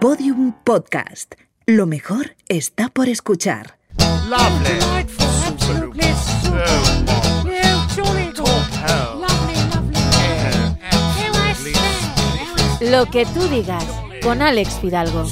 Podium Podcast. Lo mejor está por escuchar. Lovely. Lo que tú digas con Alex Fidalgo.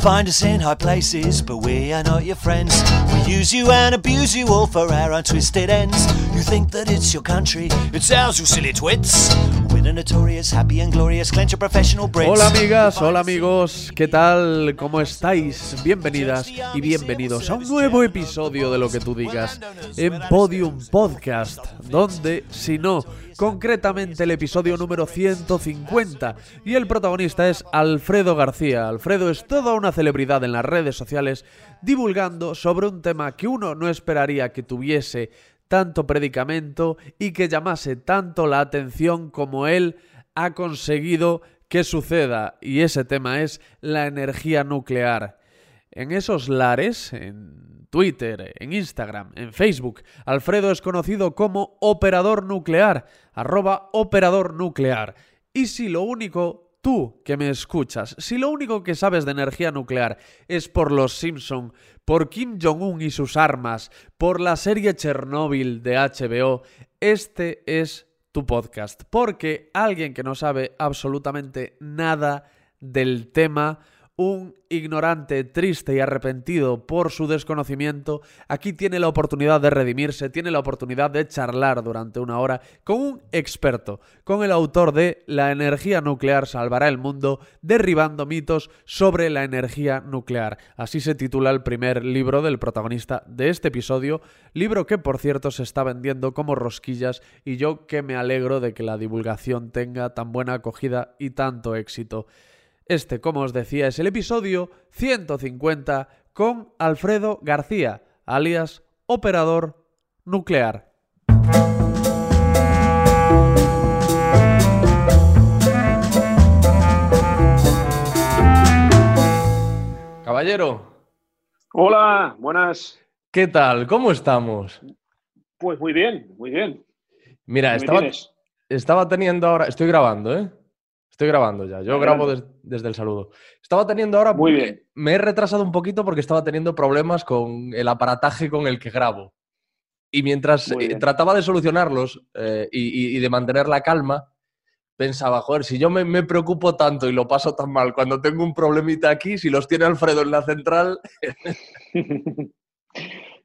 Find us in high places, but we are not your friends. We use you and abuse you all for our untwisted ends. You think that it's your country, it's ours, you silly twits. We're notorious, happy and glorious, clench professional Brits. Hola amigas, hola amigos, ¿qué tal? ¿Cómo estáis? Bienvenidas y bienvenidos a un nuevo episodio de Lo que tú digas en Podium Podcast, donde, si no, concretamente el episodio número 150 y el protagonista es Alfredo García. Alfredo es toda una celebridad en las redes sociales divulgando sobre un tema que uno no esperaría que tuviese tanto predicamento y que llamase tanto la atención como él ha conseguido que suceda. Y ese tema es la energía nuclear. En esos lares, en Twitter, en Instagram, en Facebook, Alfredo es conocido como operador nuclear, arroba operador nuclear. Y si lo único tú que me escuchas, si lo único que sabes de energía nuclear es por los Simpson, por Kim Jong-un y sus armas, por la serie Chernobyl de HBO, este es tu podcast. Porque alguien que no sabe absolutamente nada del tema, un ignorante, triste y arrepentido por su desconocimiento, aquí tiene la oportunidad de redimirse, tiene la oportunidad de charlar durante una hora con un experto, con el autor de La energía nuclear salvará el mundo, derribando mitos sobre la energía nuclear. Así se titula el primer libro del protagonista de este episodio, libro que por cierto se está vendiendo como rosquillas y yo que me alegro de que la divulgación tenga tan buena acogida y tanto éxito. Este, como os decía, es el episodio 150 con Alfredo García, alias Operador Nuclear. Caballero, Hola, buenas. ¿qué tal? ¿Cómo estamos? Pues muy bien, muy bien. Mira, estaba teniendo ahora... Estoy grabando, ¿eh? Estoy grabando ya. Yo grabo des- desde el saludo. Estaba teniendo ahora... Muy bien. Me he retrasado un poquito porque estaba teniendo problemas con el aparataje con el que grabo. Y mientras eh, trataba de solucionarlos eh, y, y- y de mantener la calma, pensaba, joder, si yo me, me preocupo tanto y lo paso tan mal cuando tengo un problemita aquí, si los tiene Alfredo en la central,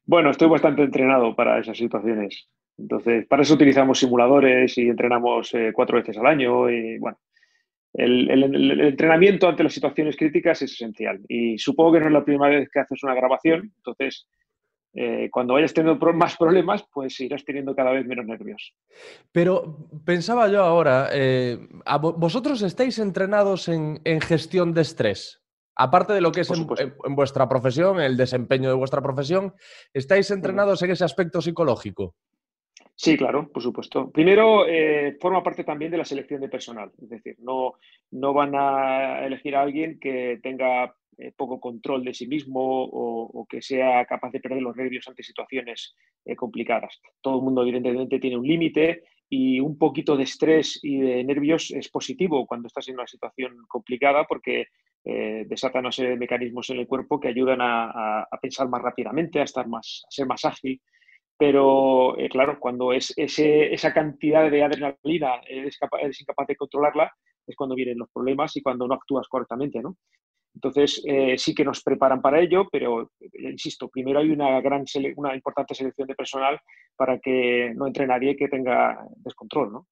bueno, estoy bastante entrenado para esas situaciones. Entonces, para eso utilizamos simuladores y entrenamos eh, cuatro veces al año. Y bueno, el, el- el- el entrenamiento ante las situaciones críticas es esencial. Y supongo que no es la primera vez que haces una grabación. Entonces, eh, cuando vayas teniendo más problemas, pues irás teniendo cada vez menos nervios. Pero pensaba yo ahora, eh, ¿a vo- ¿vosotros estáis entrenados en, en gestión de estrés? Aparte de lo que es en vuestra profesión, el desempeño de vuestra profesión, ¿estáis entrenados en ese aspecto psicológico? Sí, claro, por supuesto. Primero, eh, forma parte también de la selección de personal. Es decir, no, no van a elegir a alguien que tenga eh, poco control de sí mismo o, o que sea capaz de perder los nervios ante situaciones eh, complicadas. Todo el mundo, evidentemente, tiene un límite y un poquito de estrés y de nervios es positivo cuando estás en una situación complicada porque eh, desata una serie de mecanismos en el cuerpo que ayudan a, a- a pensar más rápidamente, a, estar más, a ser más ágil. Pero, eh, claro, cuando es esa cantidad de adrenalina eres, eres incapaz de controlarla, es cuando vienen los problemas y cuando no actúas correctamente, ¿no? Entonces, eh, sí que nos preparan para ello, pero, eh, insisto, primero hay una, gran una importante selección de personal para que no entre nadie que tenga descontrol, ¿no?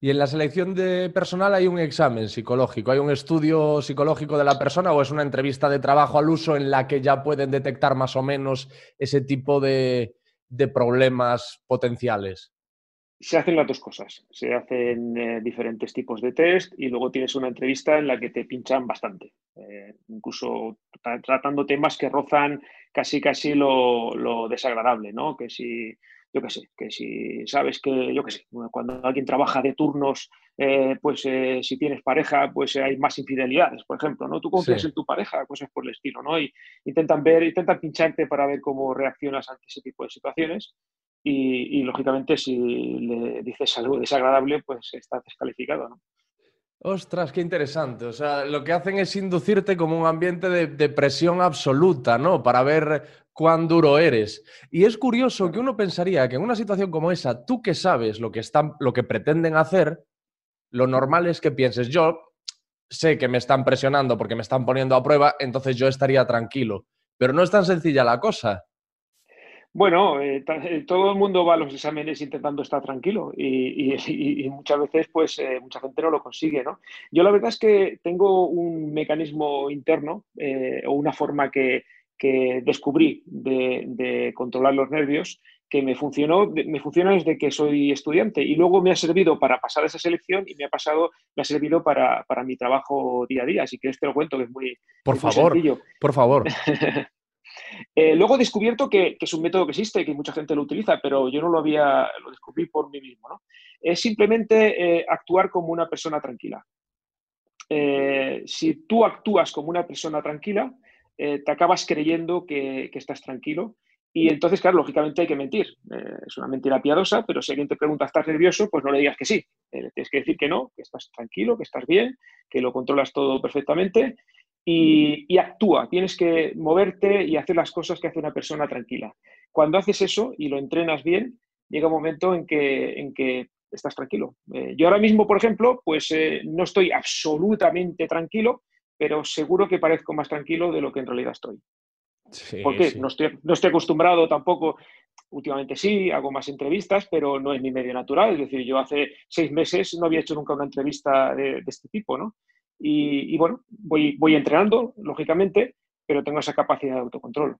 ¿Y en la selección de personal hay un examen psicológico? ¿Hay un estudio psicológico de la persona o es una entrevista de trabajo al uso en la que ya pueden detectar más o menos ese tipo de, de problemas potenciales? Se hacen las dos cosas. Se hacen eh, diferentes tipos de test y luego tienes una entrevista en la que te pinchan bastante. Eh, incluso tra- tratando temas que rozan casi casi lo, lo desagradable, ¿no? Que si, yo qué sé, que si sabes que, yo qué sé, cuando alguien trabaja de turnos, eh, pues eh, si tienes pareja, pues hay más infidelidades, por ejemplo, ¿no? Tú confías Sí. en tu pareja, cosas por el estilo, ¿no? Y intentan ver, intentan pincharte para ver cómo reaccionas ante ese tipo de situaciones. Y, y, lógicamente si le dices algo desagradable, pues estás descalificado, ¿no? Ostras, qué interesante. O sea, lo que hacen es inducirte como un ambiente de, presión absoluta, ¿no? Para ver cuán duro eres. Y es curioso que uno pensaría que en una situación como esa, tú que sabes lo que, están, lo que pretenden hacer, lo normal es que pienses, yo sé que me están presionando porque me están poniendo a prueba, entonces yo estaría tranquilo. Pero no es tan sencilla la cosa. Bueno, eh, eh, todo el mundo va a los exámenes intentando estar tranquilo y, muchas veces, pues, eh, mucha gente no lo consigue, ¿no? Yo la verdad es que tengo un mecanismo interno o una forma que, descubrí de, controlar los nervios que me funcionó, me funciona desde que soy estudiante y luego me ha servido para pasar esa selección y me ha pasado, me ha servido para, mi trabajo día a día. Así que este lo cuento que es muy, por favor, Por favor. Eh, luego he descubierto que, es un método que existe, que mucha gente lo utiliza, pero yo no lo había, lo descubrí por mí mismo. ¿no? Es simplemente eh, actuar como una persona tranquila. Eh, si tú actúas como una persona tranquila, te acabas creyendo que, estás tranquilo y entonces, claro, lógicamente hay que mentir. es una mentira piadosa, pero si alguien te pregunta, ¿estás nervioso? Pues no le digas que sí. tienes que decir que no, que estás tranquilo, que estás bien, que lo controlas todo perfectamente y, actúa. Tienes que moverte y hacer las cosas que hace una persona tranquila. Cuando haces eso y lo entrenas bien, llega un momento en que, en que estás tranquilo. Eh, yo ahora mismo, por ejemplo, pues eh, no estoy absolutamente tranquilo, pero seguro que parezco más tranquilo de lo que en realidad estoy. Porque No, estoy, no estoy acostumbrado tampoco, últimamente sí, hago más entrevistas, pero no es mi medio natural. Es decir, yo hace seis meses no había hecho nunca una entrevista de, de este tipo, ¿no? Y, bueno, voy, voy entrenando, lógicamente, pero tengo esa capacidad de autocontrol.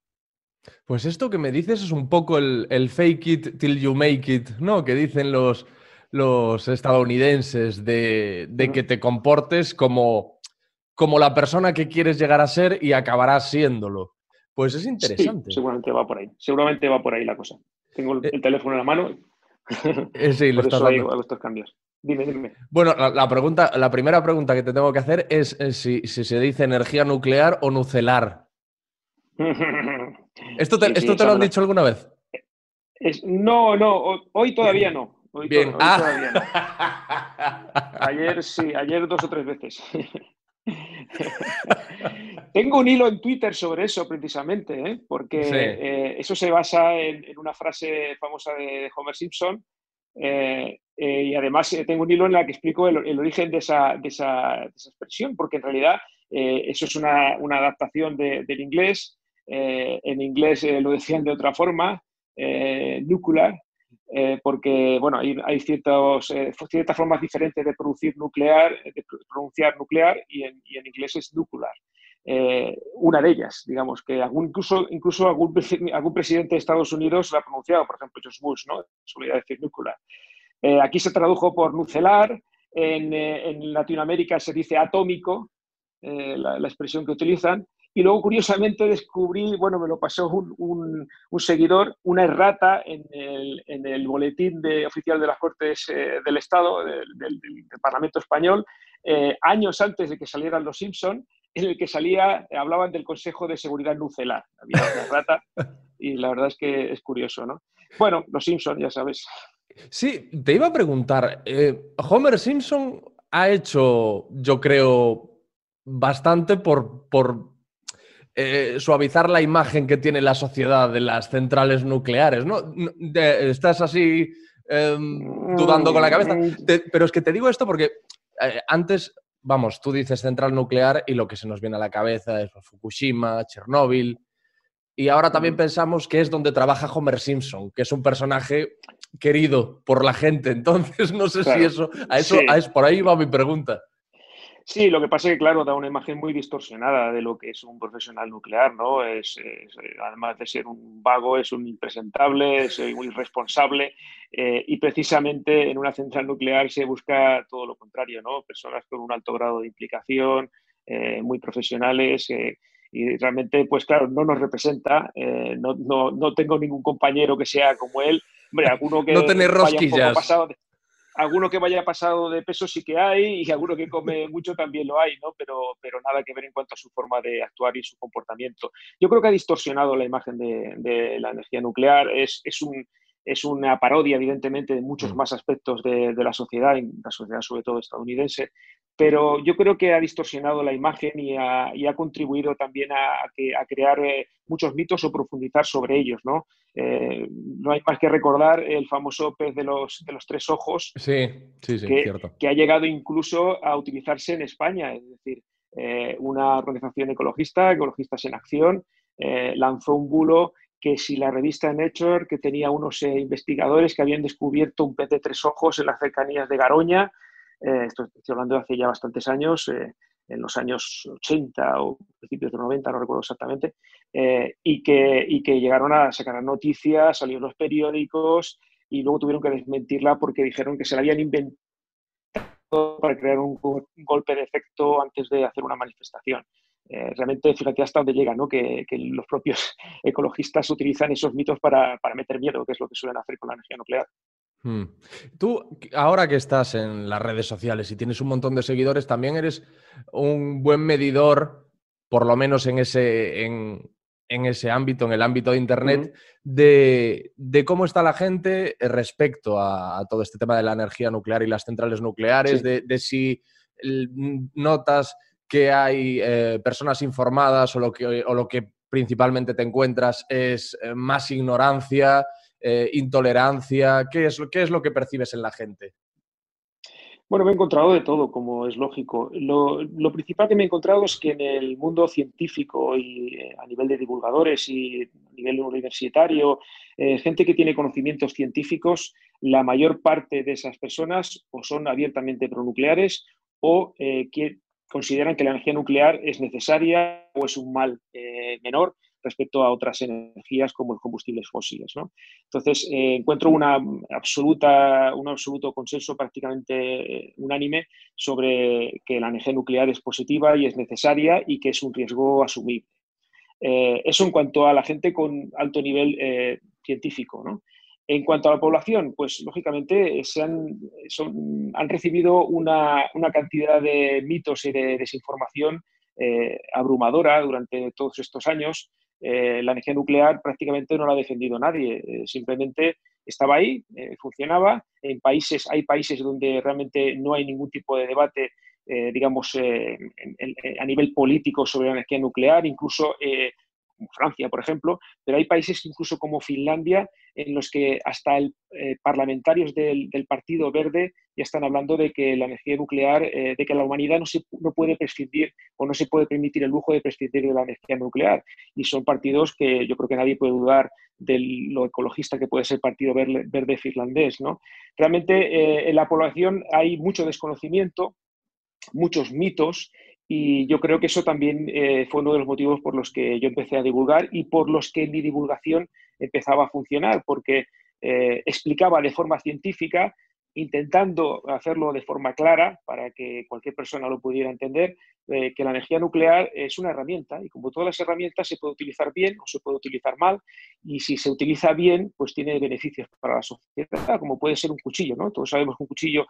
Pues esto que me dices es un poco el, fake it till you make it, ¿no? Que dicen los, los estadounidenses de, que te comportes como, como la persona que quieres llegar a ser y acabarás siéndolo. Pues es interesante. seguramente va por ahí. Seguramente va por ahí la cosa. Tengo el, eh, teléfono en la mano. Eh, sí, lo estás dando. estos cambios. Dime, dime. Bueno, la, pregunta, la primera pregunta que te tengo que hacer es, si, se dice energía nuclear o nucelar. ¿Esto te, ¿esto te lo han dicho alguna vez? no, no, hoy todavía no. Bien. Ah. Ayer sí, ayer dos o tres veces. Tengo un hilo en Twitter sobre eso precisamente, ¿eh? porque eh, eso se basa en, una frase famosa de Homer Simpson, eh, y además tengo un hilo en el que explico el, origen de esa, de, esa, expresión, porque en realidad eso es una, una adaptación del inglés. en inglés lo decían de otra forma, nuclear, porque bueno, hay, hay ciertas formas diferentes de producir nuclear, de pronunciar nuclear, y en, y en inglés es nuclear. una de ellas, digamos, que algún, incluso, incluso algún, algún, presidente de Estados Unidos lo ha pronunciado, por ejemplo, George Bush, ¿no? Solía decir nuclear. Eh, aquí se tradujo por nucelar, en, eh, en, Latinoamérica se dice atómico, eh, la, expresión que utilizan. Y luego, curiosamente, descubrí, bueno, me lo pasó un, un, seguidor, una errata en el, en el boletín de, oficial de las Cortes del Estado, del, Parlamento Español, años antes de que salieran los Simpson, en el que salía, hablaban del Consejo de Seguridad Nucelar. Había una errata y la verdad es que es curioso, ¿no? Bueno, los Simpson, ya sabes. Sí, te iba a preguntar, eh, Homer Simpson ha hecho, yo creo, bastante por, por eh, suavizar la imagen que tiene la sociedad de las centrales nucleares, ¿no? estás así em, dudando con la cabeza. Mm. pero es que te digo esto porque eh, antes, vamos, tú dices central nuclear y lo que se nos viene a la cabeza es Fukushima, Chernóbil. Y ahora también mm. pensamos que es donde trabaja Homer Simpson, que es un personaje querido por la gente. Entonces, no sé si eso, a eso, por ahí va mi pregunta. Sí, lo que pasa es que, claro, da una imagen muy distorsionada de lo que es un profesional nuclear, ¿no? Es, además de ser un vago, es un impresentable, es muy irresponsable eh, y precisamente en una central nuclear se busca todo lo contrario, ¿no? Personas con un alto grado de implicación, eh, muy profesionales eh, y realmente, pues claro, no nos representa, no, no, no tengo ningún compañero que sea como él Hombre, alguno que no tener rosquillas. Pasado de, alguno que vaya pasado de peso sí que hay y alguno que come mucho también lo hay, ¿no? Pero, pero nada que ver en cuanto a su forma de actuar y su comportamiento. Yo creo que ha distorsionado la imagen de, la energía nuclear. Es, es un, es una parodia, evidentemente, de muchos Mm. más aspectos de, de la sociedad, en la sociedad sobre todo estadounidense, pero yo creo que ha distorsionado la imagen y ha, y ha contribuido también a, a que- a crear eh, muchos mitos o profundizar sobre ellos, ¿no? Eh, no hay más que recordar el famoso pez de los, de los tres ojos, Sí, sí, sí, que, cierto. que ha llegado incluso a utilizarse en España. Es decir, eh, una organización ecologista, Ecologistas en Acción, lanzó un bulo que si la revista Nature, que tenía unos eh, investigadores que habían descubierto un pez de tres ojos en las cercanías de Garoña, eh, esto estoy hablando de hace ya bastantes años, eh, en los años 80 o principios de 90, no recuerdo exactamente, y, que, y que llegaron a sacar noticias, salieron los periódicos y luego tuvieron que desmentirla porque dijeron que se la habían inventado para crear un golpe de efecto antes de hacer una manifestación. Eh, realmente, fíjate hasta dónde llega, ¿no? que, que los propios ecologistas utilizan esos mitos para, para meter miedo, que es lo que suelen hacer con la energía nuclear. Hmm. Tú, ahora que estás en las redes sociales y tienes un montón de seguidores, también eres un buen medidor, por lo menos en ese, en, en ese ámbito, en el ámbito de Internet, de, de cómo está la gente respecto a, a todo este tema de la energía nuclear y las centrales nucleares, Sí. de, de si notas que hay eh, personas informadas o lo, que, o lo que principalmente te encuentras es eh, más ignorancia, eh, intolerancia. ¿Qué es, lo- ¿Qué es lo que percibes en la gente? Bueno, me he encontrado de todo, como es lógico. Lo, lo principal que me he encontrado es que en el mundo científico y a nivel de divulgadores y a nivel universitario, gente que tiene conocimientos científicos, la mayor parte de esas personas o son abiertamente pronucleares o que consideran que la energía nuclear es necesaria o es un mal eh, menor respecto a otras energías como los combustibles fósiles. ¿no? Entonces, eh, encuentro una absoluta, un absoluto consenso prácticamente eh, unánime sobre que la energía nuclear es positiva y es necesaria y que es un riesgo asumible. Eso en cuanto a la gente con alto nivel científico. ¿no? En cuanto a la población, pues lógicamente se han, recibido una, cantidad de mitos y de desinformación eh, abrumadora durante todos estos años. Eh, la energía nuclear prácticamente no la ha defendido nadie, eh, simplemente estaba ahí, eh, funcionaba. En países, hay países donde realmente no hay ningún tipo de debate, eh, digamos, eh, a nivel político sobre la energía nuclear, incluso eh, Francia, por ejemplo, pero hay países incluso como Finlandia en los que hasta el, eh, parlamentarios del, Partido Verde ya están hablando de que la energía nuclear, eh, de que la humanidad no, se, no puede prescindir o no se puede permitir el lujo de prescindir de la energía nuclear. Y son partidos que yo creo que nadie puede dudar de lo ecologista que puede ser el Partido Verde, Verde finlandés. ¿no? Realmente eh, en la población hay mucho desconocimiento, muchos mitos y yo creo que eso también eh, fue uno de los motivos por los que yo empecé a divulgar y por los que mi divulgación empezaba a funcionar, porque eh, explicaba de forma científica, intentando hacerlo de forma clara para que cualquier persona lo pudiera entender, eh, que la energía nuclear es una herramienta y como todas las herramientas se puede utilizar bien o se puede utilizar mal y si se utiliza bien, pues tiene beneficios para la sociedad, como puede ser un cuchillo, ¿no? Todos sabemos que un cuchillo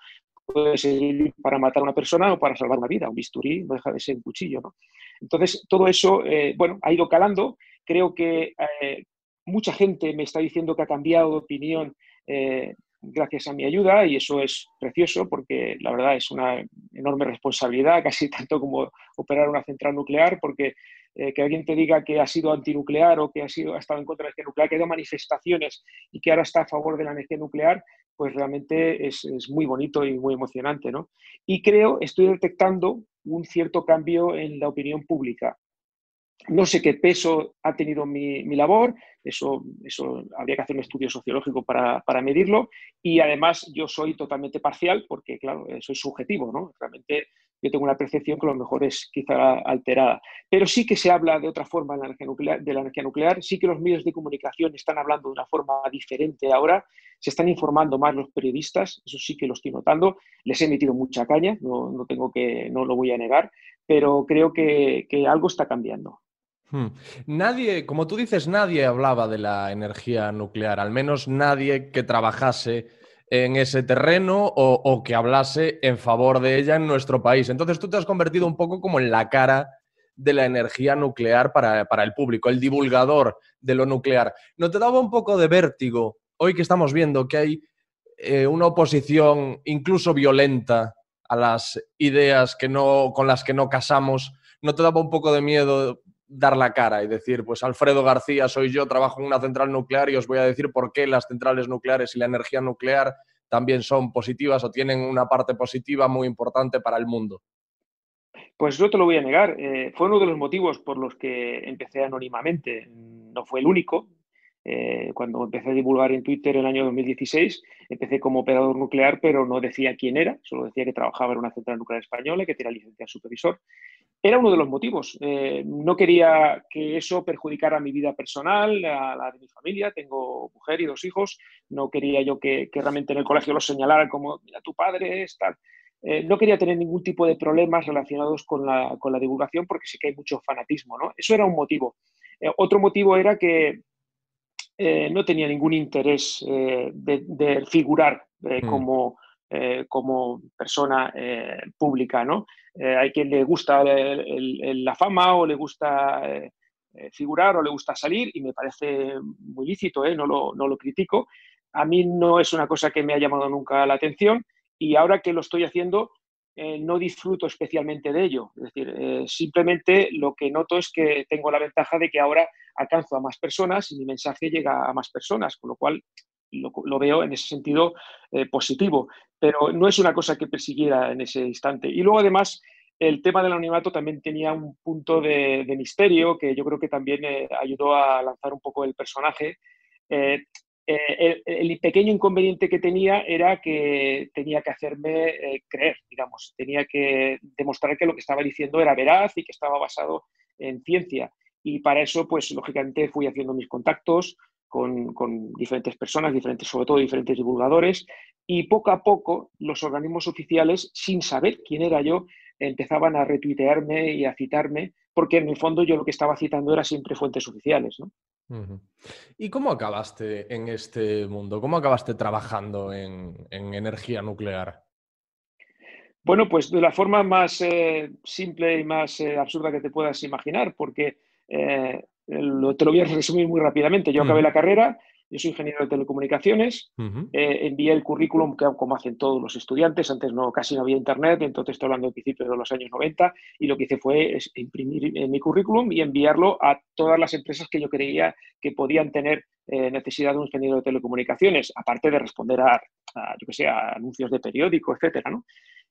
puede servir para matar a una persona o para salvar una vida. Un bisturí no deja de ser un cuchillo. ¿no? Entonces, todo eso, eh, bueno, ha ido calando. Creo que eh, mucha gente me está diciendo que ha cambiado de opinión eh, gracias a mi ayuda y eso es precioso porque la verdad es una enorme responsabilidad, casi tanto como operar una central nuclear, porque eh, que alguien te diga que ha sido antinuclear o que ha, sido, ha estado en contra de la energía nuclear, que ha ido manifestaciones y que ahora está a favor de la energía nuclear, pues realmente es, muy bonito y muy emocionante. ¿no? Y creo, estoy detectando un cierto cambio en la opinión pública. No sé qué peso ha tenido mi, labor, eso, eso, habría que hacer un estudio sociológico para, para, medirlo, y además yo soy totalmente parcial porque, claro, soy subjetivo, ¿no? Realmente yo tengo una percepción que a lo mejor es quizá alterada. Pero sí que se habla de otra forma de la, energía nuclear, sí que los medios de comunicación están hablando de una forma diferente ahora, se están informando más los periodistas, eso sí que lo estoy notando, les he metido mucha caña, no, no tengo que, no lo voy a negar, pero creo que, que algo está cambiando. Hmm. Nadie, como tú dices, nadie hablaba de la energía nuclear, al menos nadie que trabajase en ese terreno o, que hablase en favor de ella en nuestro país. Entonces tú te has convertido un poco como en la cara de la energía nuclear para, para el público, el divulgador de lo nuclear. ¿No te daba un poco de vértigo hoy que estamos viendo que hay eh, una oposición incluso violenta a las ideas que no, con las que no casamos, ¿no te daba un poco de miedo dar la cara y decir, pues Alfredo García soy yo, trabajo en una central nuclear y os voy a decir por qué las centrales nucleares y la energía nuclear también son positivas o tienen una parte positiva muy importante para el mundo? Pues no te lo voy a negar. Eh, fue uno de los motivos por los que empecé anónimamente. No fue el único. Eh, cuando empecé a divulgar en Twitter en el año 2016, empecé como operador nuclear, pero no decía quién era, solo decía que trabajaba en una central nuclear española y que tenía licencia supervisor. Era uno de los motivos. Eh, no quería que eso perjudicara mi vida personal, a la de mi familia. Tengo mujer y dos hijos. No quería yo que, realmente en el colegio los señalaran como, mira, tu padre es tal. Eh, no quería tener ningún tipo de problemas relacionados con la, con la divulgación porque sé que hay mucho fanatismo. ¿no? Eso era un motivo. otro motivo era que eh, no tenía ningún interés eh, de, figurar eh, mm. como, como, persona pública. ¿no? hay quien le gusta la fama o le gusta figurar o le gusta salir y me parece muy lícito, no lo, no, lo, critico. A mí no es una cosa que me ha llamado nunca la atención y ahora que lo estoy haciendo no disfruto especialmente de ello. Es decir, simplemente lo que noto es que tengo la ventaja de que ahora alcanzo a más personas y mi mensaje llega a más personas, con lo cual lo, veo en ese sentido eh, positivo. Pero no es una cosa que persiguiera en ese instante. Y luego, además, el tema del anonimato también tenía un punto de, misterio que yo creo que también eh, ayudó a lanzar un poco el personaje. Eh, el, pequeño inconveniente que tenía era que tenía que hacerme creer, digamos, tenía que demostrar que lo que estaba diciendo era veraz y que estaba basado en ciencia. Y para eso, pues lógicamente fui haciendo mis contactos con, diferentes personas, diferentes, sobre todo diferentes divulgadores, y poco a poco los organismos oficiales, sin saber quién era yo, empezaban a retuitearme y a citarme, porque en el fondo yo lo que estaba citando era siempre fuentes oficiales. ¿no? ¿Y cómo acabaste en este mundo? ¿Cómo acabaste trabajando en, energía nuclear? Bueno, pues de la forma más eh, simple y más eh, absurda que te puedas imaginar, porque eh, te lo voy a resumir muy rápidamente. Yo acabé la carrera, yo soy ingeniero de telecomunicaciones, eh, envié el currículum, que, como hacen todos los estudiantes, antes no, casi no había internet, entonces estoy hablando de principios de los años 90, y lo que hice fue imprimir eh, mi currículum y enviarlo a todas las empresas que yo creía que podían tener necesidad de un ingeniero de telecomunicaciones, aparte de responder a, yo que sé, a anuncios de periódico, etcétera, ¿no?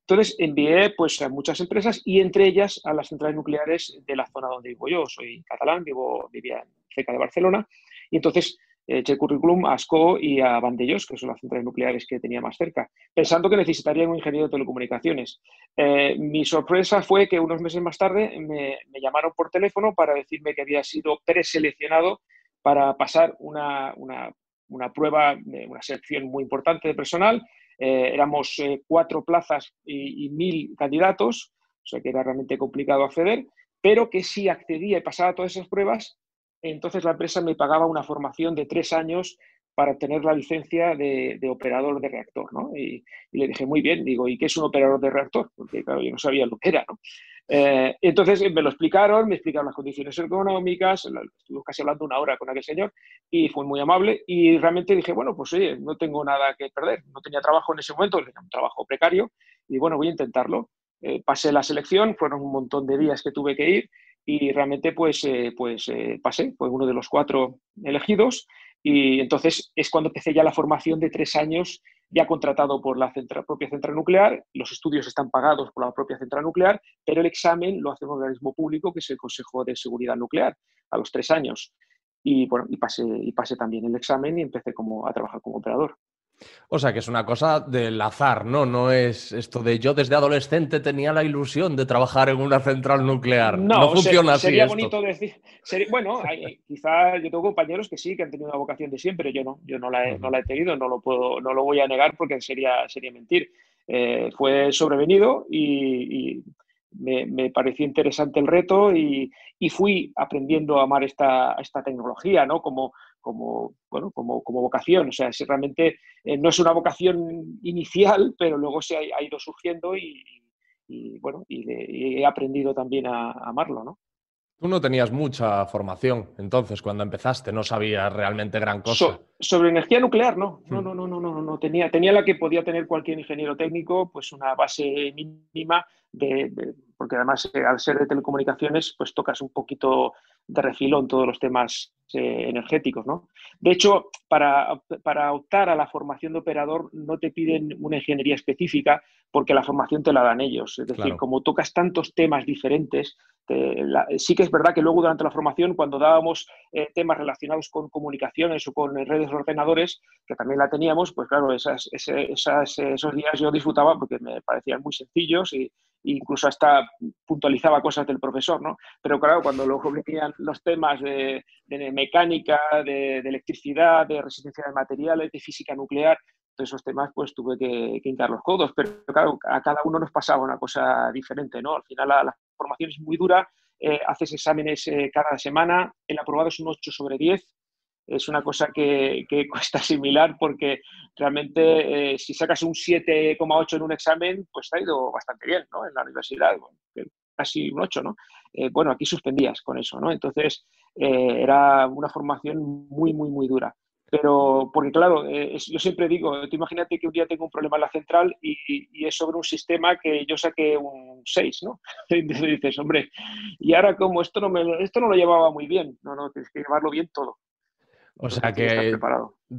Entonces envié pues, a muchas empresas y entre ellas a las centrales nucleares de la zona donde vivo yo. Soy catalán, vivo, vivía cerca de Barcelona y entonces eché el currículum a ASCO y a Vandellos, que son las centrales nucleares que tenía más cerca, pensando que necesitaría un ingeniero de telecomunicaciones. Eh, mi sorpresa fue que unos meses más tarde me, llamaron por teléfono para decirme que había sido preseleccionado para pasar una, una, una prueba, una selección muy importante de personal eh, éramos eh, cuatro plazas y, mil candidatos, o sea que era realmente complicado acceder, pero que si accedía y pasaba todas esas pruebas, entonces la empresa me pagaba una formación de tres años para obtener la licencia de, operador de reactor. ¿no? Y, le dije, muy bien, digo, ¿y qué es un operador de reactor? Porque claro, yo no sabía lo que era. ¿no? Eh, entonces me lo explicaron, me explicaron las condiciones económicas, estuve casi hablando una hora con aquel señor y fue muy amable y realmente dije, bueno, pues oye, no tengo nada que perder, no tenía trabajo en ese momento, tenía un trabajo precario y bueno, voy a intentarlo. Eh, pasé la selección, fueron un montón de días que tuve que ir y realmente pues, eh, pues pasé, fue uno de los cuatro elegidos y entonces es cuando empecé ya la formación de tres años ya contratado por la propia central nuclear, los estudios están pagados por la propia central nuclear, pero el examen lo hace un organismo público que es el Consejo de Seguridad Nuclear a los tres años. Y bueno, y pasé, y también el examen y empecé como, a trabajar como operador. O sea, que es una cosa del azar, ¿no? No es esto de yo desde adolescente tenía la ilusión de trabajar en una central nuclear. No, funciona así. Sería bonito decir. bueno, quizás yo tengo compañeros que sí, que han tenido una vocación de siempre, yo no. Yo no la he, no la he tenido, no lo, puedo, no lo voy a negar porque sería, sería mentir. Eh, fue sobrevenido y, me, pareció interesante el reto y, y, fui aprendiendo a amar esta, esta tecnología, ¿no? Como, como, bueno, como, como vocación. O sea, si realmente eh, no es una vocación inicial, pero luego se ha, ido surgiendo y, bueno, y, he aprendido también a, amarlo, ¿no? Tú no tenías mucha formación, entonces, cuando empezaste, no sabías realmente gran cosa. So- sobre energía nuclear, no. No, Hmm. no, no, no, no, no. Tenía, tenía la que podía tener cualquier ingeniero técnico, pues una base mínima de, de- porque además eh, al ser de telecomunicaciones, pues tocas un poquito de refilón todos los temas eh, energéticos, ¿no? De hecho, para, para optar a la formación de operador no te piden una ingeniería específica porque la formación te la dan ellos. Es decir, Claro. como tocas tantos temas diferentes, te- la- sí que es verdad que luego durante la formación, cuando dábamos eh, temas relacionados con comunicaciones o con redes de ordenadores, que también la teníamos, pues claro, esas, esas- esos días yo disfrutaba porque me parecían muy sencillos y, incluso hasta puntualizaba cosas del profesor, ¿no? Pero claro, cuando luego venían los temas de, mecánica, de, electricidad, de resistencia de materiales, de física nuclear, todos esos temas pues tuve que, que hincar los codos, pero claro, a cada uno nos pasaba una cosa diferente, ¿no? Al final la, la formación es muy dura, eh, haces exámenes eh, cada semana, el aprobado es un 8 sobre 10, es una cosa que, que cuesta asimilar porque realmente eh, si sacas un 7,8 en un examen, pues te ha ido bastante bien, ¿no? En la universidad, casi un 8, ¿no? Eh, bueno, aquí suspendías con eso, ¿no? Entonces eh, era una formación muy, muy, muy dura. Pero, porque claro, yo siempre digo, tú imagínate que un día tengo un problema en la central y, es sobre un sistema que yo saqué un 6, ¿no? Entonces dices, hombre, y ahora como esto no, me, esto no lo llevaba muy bien, no, no, tienes que llevarlo bien todo. O sea que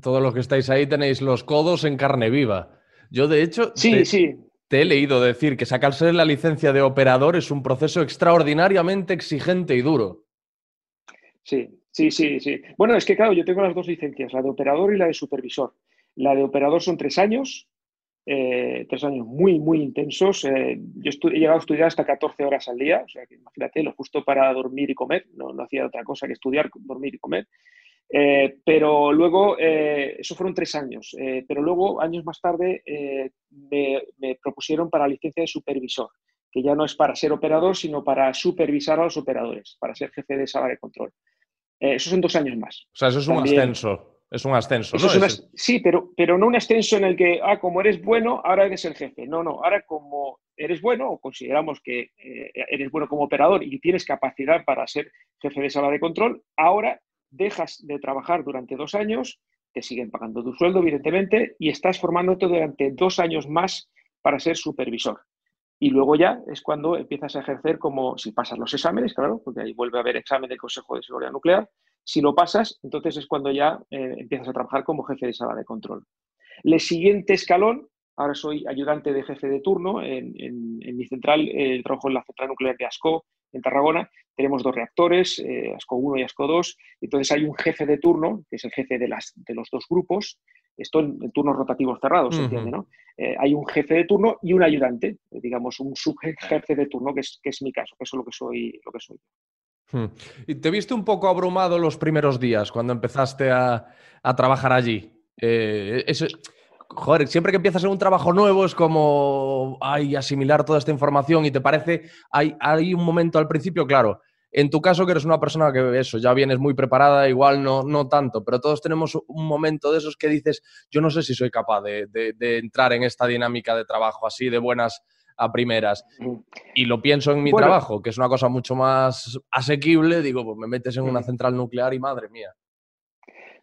todos los que estáis ahí tenéis los codos en carne viva. Yo, de hecho, Sí, te, sí, te he leído decir que sacarse la licencia de operador es un proceso extraordinariamente exigente y duro. Sí, sí, sí, sí. Bueno, es que claro, yo tengo las dos licencias, la de operador y la de supervisor. La de operador son tres años, eh, tres años muy, muy intensos. Eh, yo he llegado a estudiar hasta 14 horas al día, o sea, que imagínate, lo justo para dormir y comer, no, no hacía otra cosa que estudiar, dormir y comer. Eh, pero luego, eh, eso fueron tres años, eh, pero luego, años más tarde, eh, me, me propusieron para licencia de supervisor, que ya no es para ser operador, sino para supervisar a los operadores, para ser jefe de sala de control. Esos son dos años más. O sea, eso es un ascenso. Es un ascenso, Eso ¿no? es una- Es- sí, pero, pero no un ascenso en el que, ah, como eres bueno, ahora eres el jefe. No, no, ahora como eres bueno o consideramos que eres bueno como operador y tienes capacidad para ser jefe de sala de control, ahora dejas de trabajar durante dos años, te siguen pagando tu sueldo, evidentemente, y estás formándote durante dos años más para ser supervisor. Y luego ya es cuando empiezas a ejercer como, si pasas los exámenes, claro, porque ahí vuelve a haber examen del Consejo de Seguridad Nuclear, si lo pasas, entonces es cuando ya eh, empiezas a trabajar como jefe de sala de control. El siguiente escalón, ahora soy ayudante de jefe de turno en, mi central, eh, trabajo en la central nuclear de ASCO, en Tarragona. Tenemos dos reactores, eh, ASCO 1 y ASCO 2. Entonces hay un jefe de turno, que es el jefe de, las, de los dos grupos. Esto en, en turnos rotativos cerrados, se entiende, ¿no? Eh, hay un jefe de turno y un ayudante, eh, digamos, un subjefe de turno, que es, que es mi caso, que eso es lo que soy. Lo que soy. Hmm. ¿Y te viste un poco abrumado los primeros días cuando empezaste a, a trabajar allí? Eh, eso- joder, siempre que empiezas en un trabajo nuevo es como ay, asimilar toda esta información y te parece, hay, hay un momento al principio, claro, en tu caso que eres una persona que eso, ya vienes muy preparada, igual no, no tanto, pero todos tenemos un momento de esos que dices, yo no sé si soy capaz de, de- de entrar en esta dinámica de trabajo así, de buenas a primeras. Y lo pienso en mi Bueno. trabajo, que es una cosa mucho más asequible, digo, pues me metes en una central nuclear y madre mía.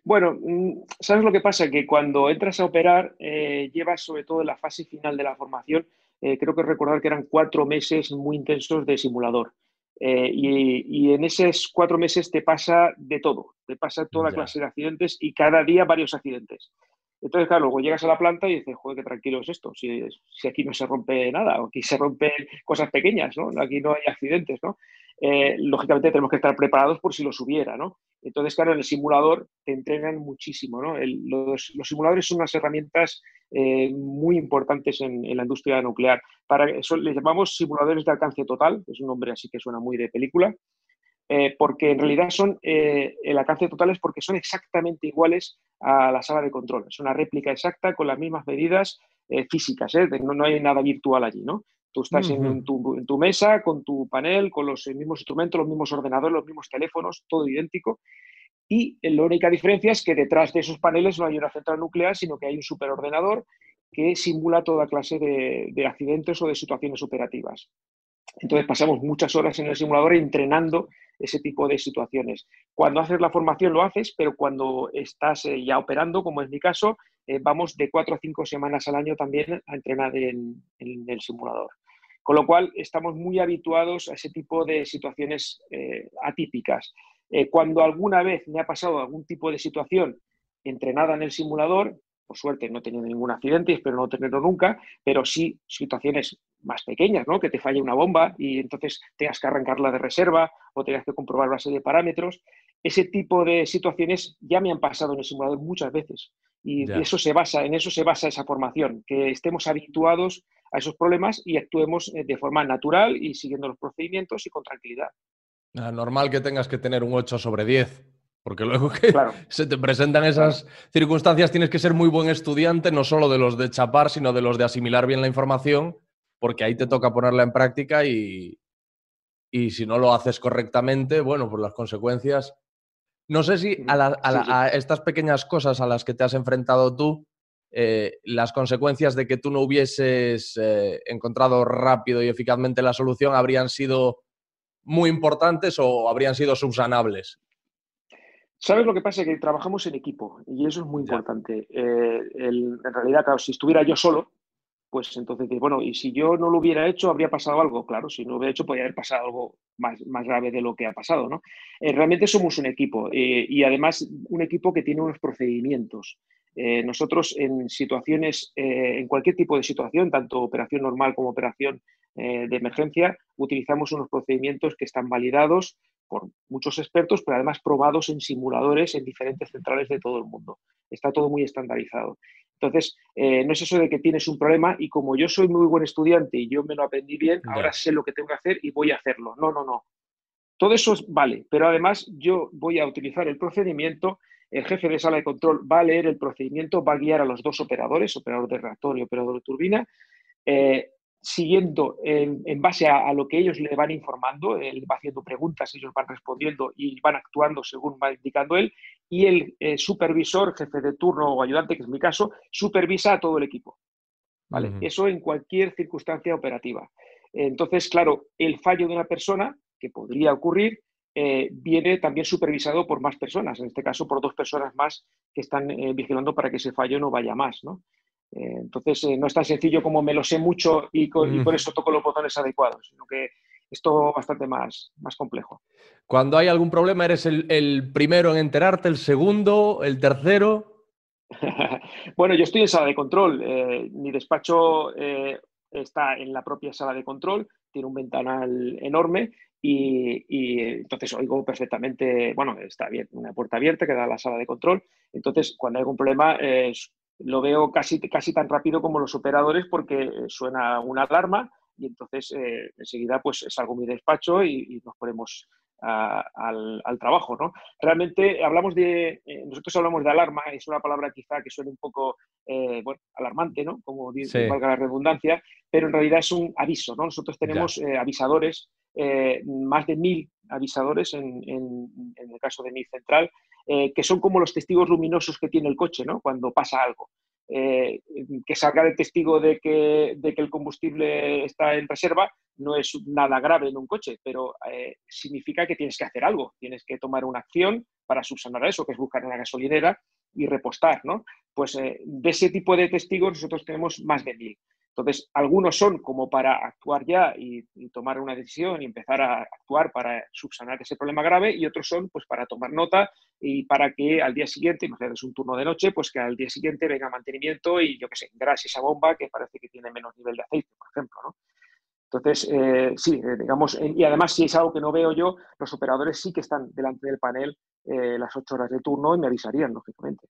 Bueno, mm, ¿sabes lo que pasa? Que cuando entras a operar, eh, llevas sobre todo en la fase final de la formación, eh, creo que recordar que eran cuatro meses muy intensos de simulador. Eh, y, y en esos cuatro meses te pasa de todo, te pasa toda Ya. clase de accidentes y cada día varios accidentes. Entonces, claro, luego llegas a la planta y dices, joder, qué tranquilo es esto, si, si aquí no se rompe nada, o aquí se rompen cosas pequeñas, ¿no? Aquí no hay accidentes, ¿no? Eh, lógicamente tenemos que estar preparados por si los hubiera, ¿no? Entonces, claro, en el simulador te entrenan muchísimo, ¿no? Los, simuladores son unas herramientas eh, muy importantes en, la industria nuclear. Para eso les llamamos simuladores de alcance total, es un nombre así que suena muy de película, eh, porque en realidad son, eh, el alcance total es porque son exactamente iguales a la sala de control. Es una réplica exacta con las mismas medidas físicas, no, no hay nada virtual allí, ¿no? Tú estás en, Ujú. en tu, en tu mesa, con tu panel, con los mismos instrumentos, los mismos ordenadores, los mismos teléfonos, todo idéntico. Y la única diferencia es que detrás de esos paneles no hay una central nuclear, sino que hay un superordenador que simula toda clase de, de accidentes o de situaciones operativas. Entonces pasamos muchas horas en el simulador entrenando ese tipo de situaciones. Cuando haces la formación lo haces, pero cuando estás eh, ya operando, como es mi caso, eh, vamos de cuatro a cinco semanas al año también a entrenar en, el simulador. Con lo cual, estamos muy habituados a ese tipo de situaciones eh, atípicas. cuando alguna vez me ha pasado algún tipo de situación entrenada en el simulador, por suerte no he tenido ningún accidente y espero no tenerlo nunca, pero sí situaciones más pequeñas, ¿no? Que te falle una bomba y entonces tengas que arrancarla de reserva o tengas que comprobar una serie de parámetros. Ese tipo de situaciones ya me han pasado en el simulador muchas veces y eso se basa, en eso se basa esa formación, que estemos habituados a esos problemas y actuemos eh, de forma natural y siguiendo los procedimientos y con tranquilidad. Normal que tengas que tener un 8 sobre 10 porque luego que se te presentan esas circunstancias tienes que ser muy buen estudiante, no solo de los de chapar, sino de los de asimilar bien la información, porque ahí te toca ponerla en práctica y, y si no lo haces correctamente, bueno, pues las consecuencias... No sé si a, estas pequeñas cosas a las que te has enfrentado tú, eh, las consecuencias de que tú no hubieses eh, encontrado rápido y eficazmente la solución habrían sido muy importantes o habrían sido subsanables. ¿Sabes lo que pasa? Que trabajamos en equipo y eso es muy importante. Eh, en realidad, claro, si estuviera yo solo, pues entonces, bueno, y si yo no lo hubiera hecho, habría pasado algo. Claro, si no lo hubiera hecho, podría haber pasado algo más, más grave de lo que ha pasado, ¿no? Eh, realmente somos un equipo eh, y además un equipo que tiene unos procedimientos. Nosotros en situaciones, en cualquier tipo de situación, tanto operación normal como operación de emergencia, utilizamos unos procedimientos que están validados por muchos expertos, pero además probados en simuladores en diferentes centrales de todo el mundo. Está todo muy estandarizado. Entonces, eh, no es eso de que tienes un problema y como yo soy muy buen estudiante y yo me lo aprendí bien, ahora sé lo que tengo que hacer y voy a hacerlo. No, no, no. Todo eso vale, pero además yo voy a utilizar el procedimiento, el jefe de sala de control va a leer el procedimiento, va a guiar a los dos operadores, operador de reactor y operador de turbina, eh, siguiendo en, base a, lo que ellos le van informando, él va haciendo preguntas, ellos van respondiendo y van actuando según va indicando él, y el eh, supervisor, jefe de turno o ayudante, que es mi caso, supervisa a todo el equipo. ¿vale? Eso en cualquier circunstancia operativa. Entonces, claro, el fallo de una persona, que podría ocurrir, eh, viene también supervisado por más personas, en este caso por dos personas más que están eh, vigilando para que ese fallo no vaya más. ¿no? Eh, entonces, no es tan sencillo como me lo sé mucho y, por eso toco los botones adecuados, sino que es todo bastante más, más complejo. Cuando hay algún problema, ¿eres el, primero en enterarte, el segundo, el tercero? bueno, yo estoy en sala de control. Eh, mi despacho está en la propia sala de control, tiene un ventanal enorme y, y, entonces oigo perfectamente, bueno, está bien, una puerta abierta que da a la sala de control. Entonces, cuando hay algún problema, lo veo casi, casi tan rápido como los operadores porque eh, suena una alarma y entonces eh, enseguida pues salgo mi despacho y, nos ponemos al, trabajo. ¿no? Realmente hablamos de, eh, nosotros hablamos de alarma, es una palabra quizá que suene un poco bueno, alarmante, ¿no? como dice, valga la redundancia, pero en realidad es un aviso. ¿no? Nosotros tenemos avisadores, más de mil avisadores en, en, en, el caso de mi central, eh, que son como los testigos luminosos que tiene el coche ¿no? cuando pasa algo. Eh, que salga el testigo de que, de que, el combustible está en reserva no es nada grave en un coche, pero eh, significa que tienes que hacer algo, tienes que tomar una acción para subsanar eso, que es buscar una gasolinera y repostar. ¿no? Pues de ese tipo de testigos nosotros tenemos más de mil. Entonces, algunos son como para actuar ya y, tomar una decisión y empezar a actuar para subsanar ese problema grave y otros son pues para tomar nota y para que al día siguiente, imagínate, es un turno de noche, pues que al día siguiente venga mantenimiento y yo qué sé, grase esa bomba que parece que tiene menos nivel de aceite, por ejemplo, ¿no? Entonces, eh, sí, eh, digamos, y además si es algo que no veo yo, los operadores sí que están delante del panel eh, las ocho horas de turno y me avisarían, lógicamente.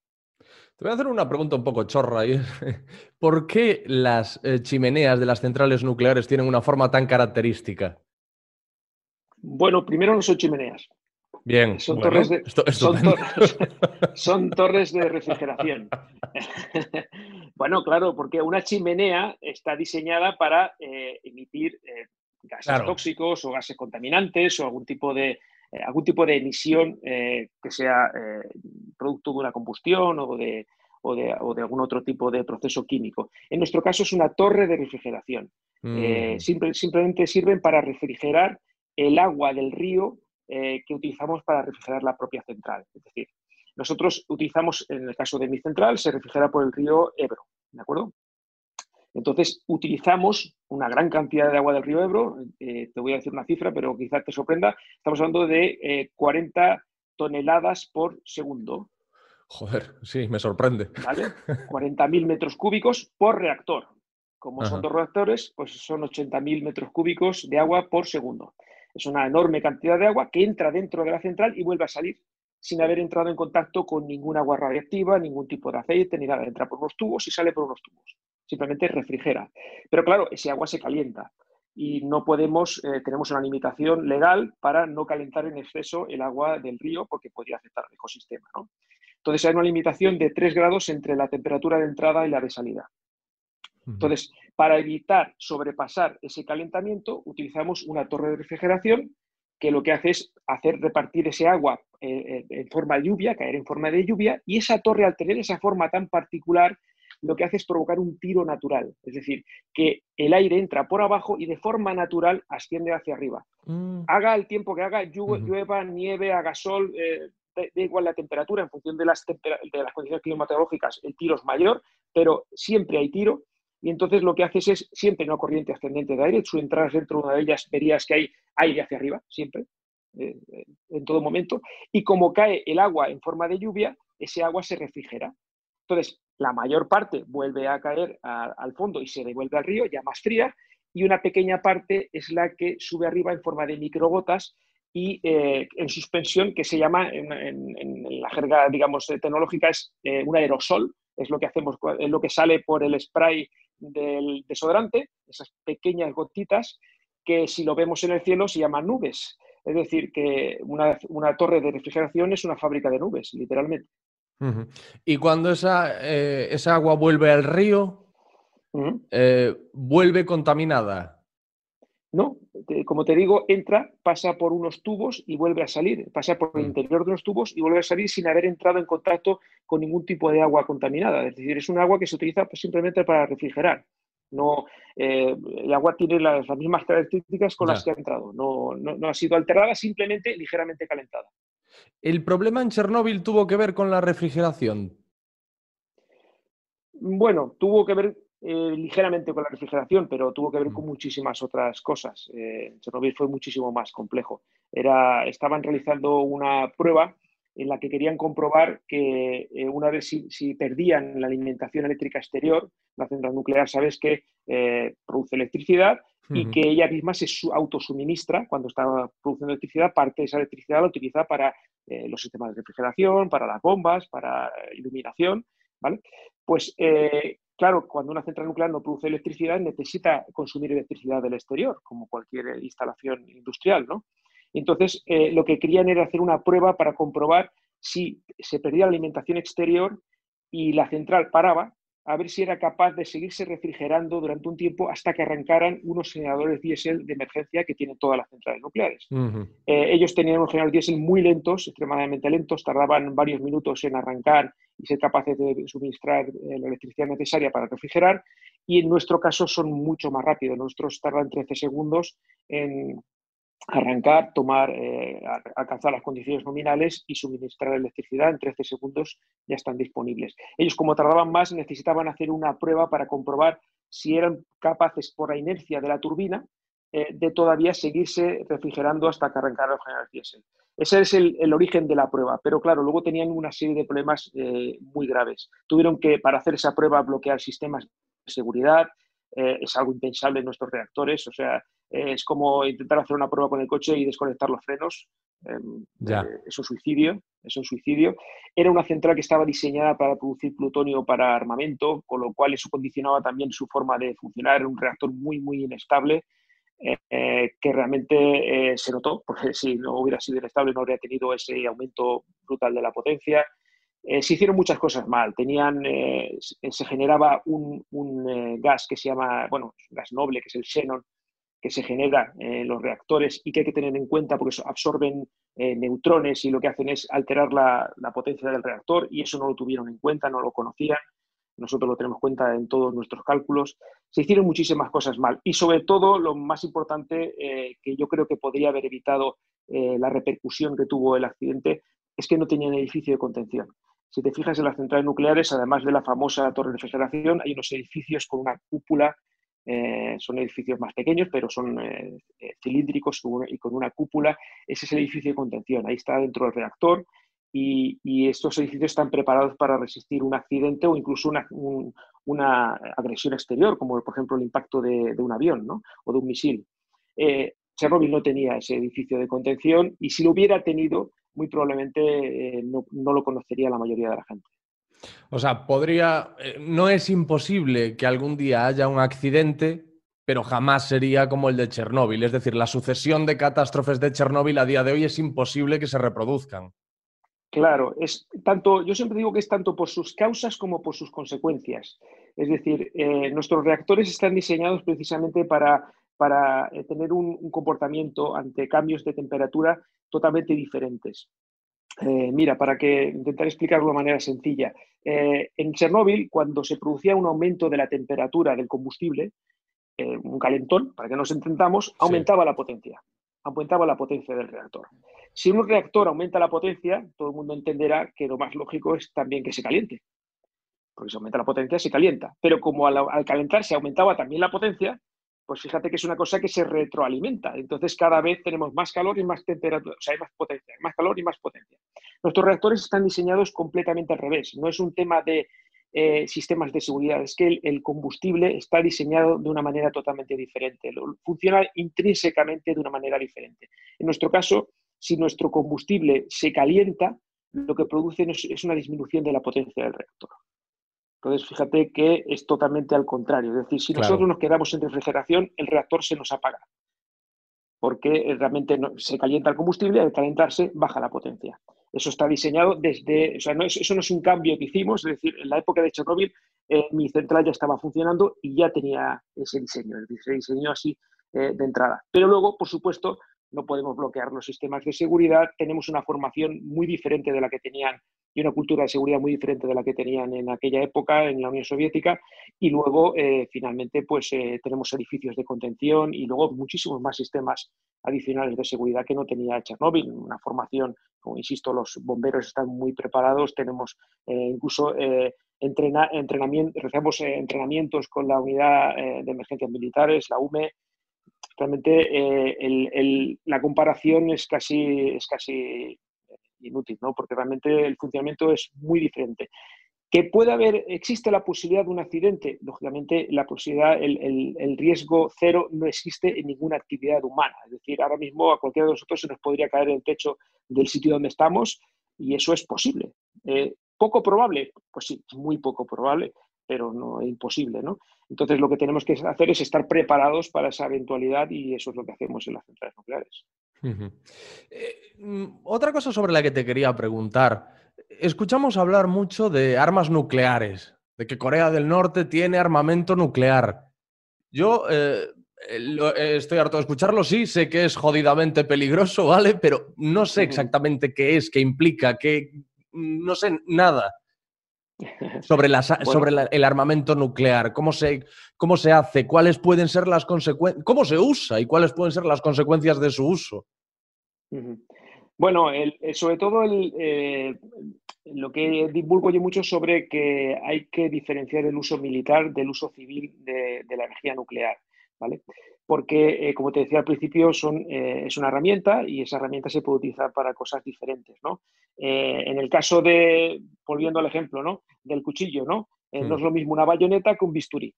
Te voy a hacer una pregunta un poco chorra. ¿Por qué las eh, chimeneas de las centrales nucleares tienen una forma tan característica? Bueno, primero no son chimeneas. Bien. Son, torres, de, son, torres de refrigeración. bueno, claro, porque una chimenea está diseñada para eh, emitir eh, gases tóxicos o gases contaminantes o algún tipo de, eh, algún tipo de emisión eh, que sea eh, producto de una combustión o de, o, de, o de, algún otro tipo de proceso químico. En nuestro caso es una torre de refrigeración. Mm. simplemente sirven para refrigerar el agua del río eh, que utilizamos para refrigerar la propia central. Es decir, nosotros utilizamos, en el caso de mi central, se refrigera por el río Ebro, ¿de acuerdo? Entonces, utilizamos una gran cantidad de agua del río Ebro, eh, te voy a decir una cifra, pero quizás te sorprenda, estamos hablando de 40 toneladas por segundo. Joder, sí, me sorprende. ¿Vale? 40.000 metros cúbicos por reactor. Como son dos reactores, pues son 80.000 metros cúbicos de agua por segundo. Es una enorme cantidad de agua que entra dentro de la central y vuelve a salir sin haber entrado en contacto con ningún agua radiactiva, ningún tipo de aceite, ni nada. Entra por unos tubos y sale por unos tubos. Simplemente refrigera. Pero claro, ese agua se calienta y no podemos, eh, tenemos una limitación legal para no calentar en exceso el agua del río porque podría afectar al ecosistema. Entonces hay una limitación de 3 grados entre la temperatura de entrada y la de salida. Entonces, para evitar sobrepasar ese calentamiento, utilizamos una torre de refrigeración que lo que hace es hacer repartir ese agua eh, eh, en forma de lluvia, caer en forma de lluvia, y esa torre al tener esa forma tan particular, lo que hace es provocar un tiro natural, es decir, que el aire entra por abajo y de forma natural asciende hacia arriba. Mm. Haga el tiempo que haga, llueva, nieve, haga sol, eh, da igual la temperatura, en función de las, de las condiciones climatológicas, el tiro es mayor, pero siempre hay tiro y entonces lo que haces es siempre una corriente ascendente de aire, tú entras dentro de una de ellas verías que hay aire hacia arriba, siempre, eh, eh, en todo momento, y como cae el agua en forma de lluvia, ese agua se refrigera. Entonces, la mayor parte vuelve a caer al fondo y se devuelve al río, ya más fría, y una pequeña parte es la que sube arriba en forma de microgotas y eh, en suspensión, que se llama en, la jerga, digamos, tecnológica, es un aerosol, es lo que hacemos, es lo que sale por el spray del desodorante, esas pequeñas gotitas que si lo vemos en el cielo se llaman nubes. Es decir, que una, torre de refrigeración es una fábrica de nubes, literalmente. Y cuando esa, eh, esa, agua vuelve al río, eh, ¿vuelve contaminada? No, como te digo, entra, pasa por unos tubos y vuelve a salir, pasa por el mm. interior de los tubos y vuelve a salir sin haber entrado en contacto con ningún tipo de agua contaminada. Es decir, es un agua que se utiliza pues, simplemente para refrigerar. No, eh, el agua tiene las, mismas características con las que ha entrado. No, no, ha sido alterada, simplemente ligeramente calentada. ¿El problema en Chernóbil tuvo que ver con la refrigeración? Bueno, tuvo que ver eh, ligeramente con la refrigeración, pero tuvo que ver con mm. muchísimas otras cosas. Eh, Chernobyl fue muchísimo más complejo. Era, estaban realizando una prueba en la que querían comprobar que eh, una vez si, perdían la alimentación eléctrica exterior, la central nuclear sabes que produce electricidad y que ella misma se autosuministra cuando está produciendo electricidad, parte de esa electricidad la utiliza para los sistemas de refrigeración, para las bombas, para iluminación, ¿vale? Pues Claro, cuando una central nuclear no produce electricidad, necesita consumir electricidad del exterior, como cualquier instalación industrial, ¿no? Entonces, eh, lo que querían era hacer una prueba para comprobar si se perdía la alimentación exterior y la central paraba, a ver si era capaz de seguirse refrigerando durante un tiempo hasta que arrancaran unos generadores diésel de emergencia que tienen todas las centrales nucleares. Eh, ellos tenían unos generadores diésel muy lentos, extremadamente lentos, tardaban varios minutos en arrancar y ser capaces de suministrar eh, la electricidad necesaria para refrigerar, y en nuestro caso son mucho más rápidos. Nuestros tardan 13 segundos en, arrancar, tomar, eh, alcanzar las condiciones nominales y suministrar electricidad en 13 segundos ya están disponibles. Ellos, como tardaban más, necesitaban hacer una prueba para comprobar si eran capaces, por la inercia de la turbina, eh, de todavía seguirse refrigerando hasta que arrancara el general diésel. Ese es el, origen de la prueba, pero claro, luego tenían una serie de problemas eh, muy graves. Tuvieron que, para hacer esa prueba, bloquear sistemas de seguridad, es algo impensable en nuestros reactores, o sea, es como intentar hacer una prueba con el coche y desconectar los frenos. Em, eh, es un suicidio, es un suicidio. Era una central que estaba diseñada para producir plutonio para armamento, con lo cual eso condicionaba también su forma de funcionar. Era un reactor muy, muy inestable, eh, eh, que realmente se notó, porque si no hubiera sido inestable no habría tenido ese aumento brutal de la potencia. Se hicieron muchas cosas mal. Tenían, se generaba un, un gas que se llama, bueno, gas noble, que es el xenon, que se genera en los reactores y que hay que tener en cuenta porque absorben eh, neutrones y lo que hacen es alterar la, potencia del reactor y eso no lo tuvieron en cuenta, no lo conocían. Nosotros lo tenemos en cuenta en todos nuestros cálculos. Se hicieron muchísimas cosas mal y sobre todo lo más importante eh, que yo creo que podría haber evitado eh, la repercusión que tuvo el accidente, es que no tenían edificio de contención. Si te fijas en las centrales nucleares, además de la famosa torre de refrigeración, hay unos edificios con una cúpula, eh, son edificios más pequeños, pero son eh, eh, cilíndricos y con una cúpula. Ese es el edificio de contención, ahí está dentro del reactor y, estos edificios están preparados para resistir un accidente o incluso una, agresión exterior, como por ejemplo el impacto de, un avión ¿no? o de un misil. Chernobyl no tenía ese edificio de contención y si lo hubiera tenido, muy probablemente no, no, lo conocería la mayoría de la gente. O sea, podría, eh, no es imposible que algún día haya un accidente, pero jamás sería como el de Chernóbil. Es decir, la sucesión de catástrofes de Chernóbil a día de hoy es imposible que se reproduzcan. Claro, es tanto, yo siempre digo que es tanto por sus causas como por sus consecuencias. Es decir, eh, nuestros reactores están diseñados precisamente para, para eh, tener un, comportamiento ante cambios de temperatura totalmente diferentes. Eh, mira, para que intentar explicarlo de manera sencilla, eh, en Chernóbil, cuando se producía un aumento de la temperatura del combustible, un calentón, para que nos entendamos, aumentaba la potencia, aumentaba la potencia del reactor. Si un reactor aumenta la potencia, todo el mundo entenderá que lo más lógico es también que se caliente, porque si aumenta la potencia se calienta. Pero como al, al calentarse aumentaba también la potencia, pues fíjate que es una cosa que se retroalimenta. Entonces cada vez tenemos más calor y más temperatura, o sea, hay más potencia, más calor y más potencia. Nuestros reactores están diseñados completamente al revés. No es un tema de eh, sistemas de seguridad, es que el, combustible está diseñado de una manera totalmente diferente. funciona intrínsecamente de una manera diferente. En nuestro caso, si nuestro combustible se calienta, lo que produce es una disminución de la potencia del reactor. Entonces, fíjate que es totalmente al contrario. Es decir, si nosotros nos quedamos en refrigeración, el reactor se nos apaga. Porque realmente se calienta el combustible y al calentarse baja la potencia. Eso está diseñado desde, o sea, no eso no es un cambio que hicimos, es decir, en la época de Chernobyl eh, mi central ya estaba funcionando y ya tenía ese diseño, es decir, se diseñó así eh, de entrada. Pero luego, por supuesto, no podemos bloquear los sistemas de seguridad, tenemos una formación muy diferente de la que tenían y una cultura de seguridad muy diferente de la que tenían en aquella época en la Unión Soviética y luego eh, finalmente pues eh, tenemos edificios de contención y luego muchísimos más sistemas adicionales de seguridad que no tenía Chernóbil, una formación, como insisto, los bomberos están muy preparados, tenemos eh, incluso entrena, entrenamiento, entrenamientos con la unidad de emergencias militares, la UME, realmente la comparación es casi, es casi inútil, ¿no? porque realmente el funcionamiento es muy diferente. Que puede haber, existe la posibilidad de un accidente, lógicamente la posibilidad, el, riesgo cero no existe en ninguna actividad humana. Es decir, ahora mismo a cualquiera de nosotros se nos podría caer el techo del sitio donde estamos y eso es posible. Eh, ¿Poco probable? Pues sí, muy poco probable, pero no imposible, ¿no? Entonces lo que tenemos que hacer es estar preparados para esa eventualidad y eso es lo que hacemos en las centrales nucleares. Eh, mm, otra cosa sobre la que te quería preguntar. Escuchamos hablar mucho de armas nucleares, de que Corea del Norte tiene armamento nuclear. Yo eh, eh, estoy harto de escucharlo, sí, sé que es jodidamente peligroso, ¿vale? Pero no sé exactamente qué es, qué implica, qué... No sé nada sobre, sobre el armamento nuclear, cómo se, cómo se hace, cuáles pueden ser las consecuencias, cómo se usa y cuáles pueden ser las consecuencias de su uso. Bueno, sobre todo eh, lo que divulgo yo mucho sobre que hay que diferenciar el uso militar del uso civil de, la energía nuclear, ¿vale? Porque, eh, como te decía al principio, son, eh, es una herramienta y esa herramienta se puede utilizar para cosas diferentes, ¿no? en el caso de, volviendo al ejemplo, ¿no? Del cuchillo, ¿no? No es lo mismo una bayoneta que un bisturí.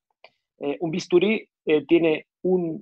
un bisturí tiene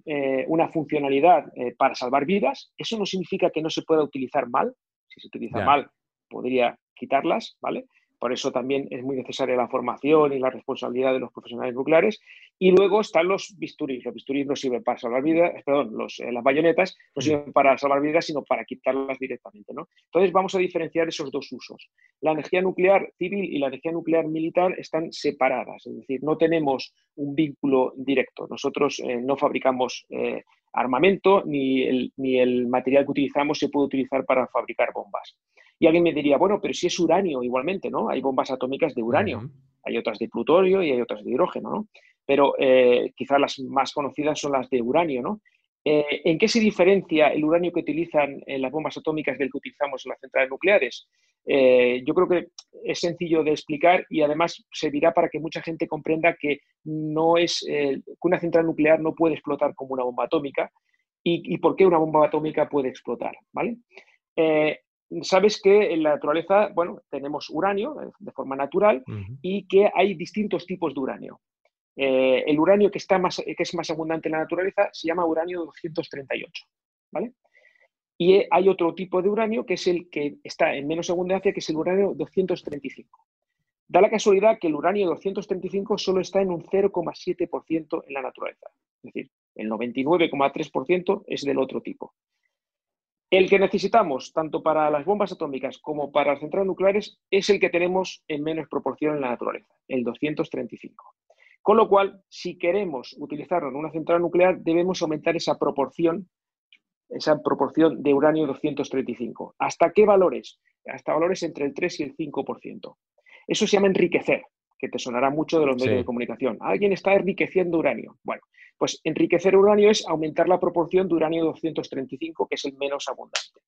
eh, una funcionalidad eh, para salvar vidas. Eso no significa que no se pueda utilizar mal. Si se utiliza mal, podría quitarlas, ¿vale? Por eso también es muy necesaria la formación y la responsabilidad de los profesionales nucleares. Y luego están los bisturís. Los bisturís no sirven para salvar vidas, perdón, eh, las bayonetas no sirven para salvar vidas, sino para quitarlas directamente. ¿no? Entonces vamos a diferenciar esos dos usos. La energía nuclear civil y la energía nuclear militar están separadas, es decir, no tenemos un vínculo directo. Nosotros eh, no fabricamos eh, armamento ni el, ni el material que utilizamos se puede utilizar para fabricar bombas. Y alguien me diría, bueno, pero si es uranio igualmente, ¿no? Hay bombas atómicas de uranio, hay otras de plutorio y hay otras de hidrógeno, ¿no? Pero eh, quizás las más conocidas son las de uranio, ¿no? Eh, ¿En qué se diferencia el uranio que utilizan en las bombas atómicas del que utilizamos en las centrales nucleares? Eh, yo creo que es sencillo de explicar y además servirá para que mucha gente comprenda que no es que una central nuclear no puede explotar como una bomba atómica y, y por qué una bomba atómica puede explotar, ¿vale? Sabes que en la naturaleza, bueno, tenemos uranio de forma natural y que hay distintos tipos de uranio. Eh, el uranio que, está más, que es más abundante en la naturaleza se llama uranio 238, ¿vale? Y hay otro tipo de uranio que es el que está en menos abundancia, que es el uranio 235. Da la casualidad que el uranio 235 solo está en un 0,7% en la naturaleza. Es decir, el 99,3% es del otro tipo. El que necesitamos, tanto para las bombas atómicas como para las centrales nucleares, es el que tenemos en menos proporción en la naturaleza, el 235. Con lo cual, si queremos utilizarlo en una central nuclear, debemos aumentar esa proporción, esa proporción de uranio 235. ¿Hasta qué valores? Hasta valores entre el 3 y el 5%. Eso se llama enriquecer, que te sonará mucho de los medios de comunicación. Alguien está enriqueciendo uranio. Bueno, pues enriquecer uranio es aumentar la proporción de uranio 235, que es el menos abundante.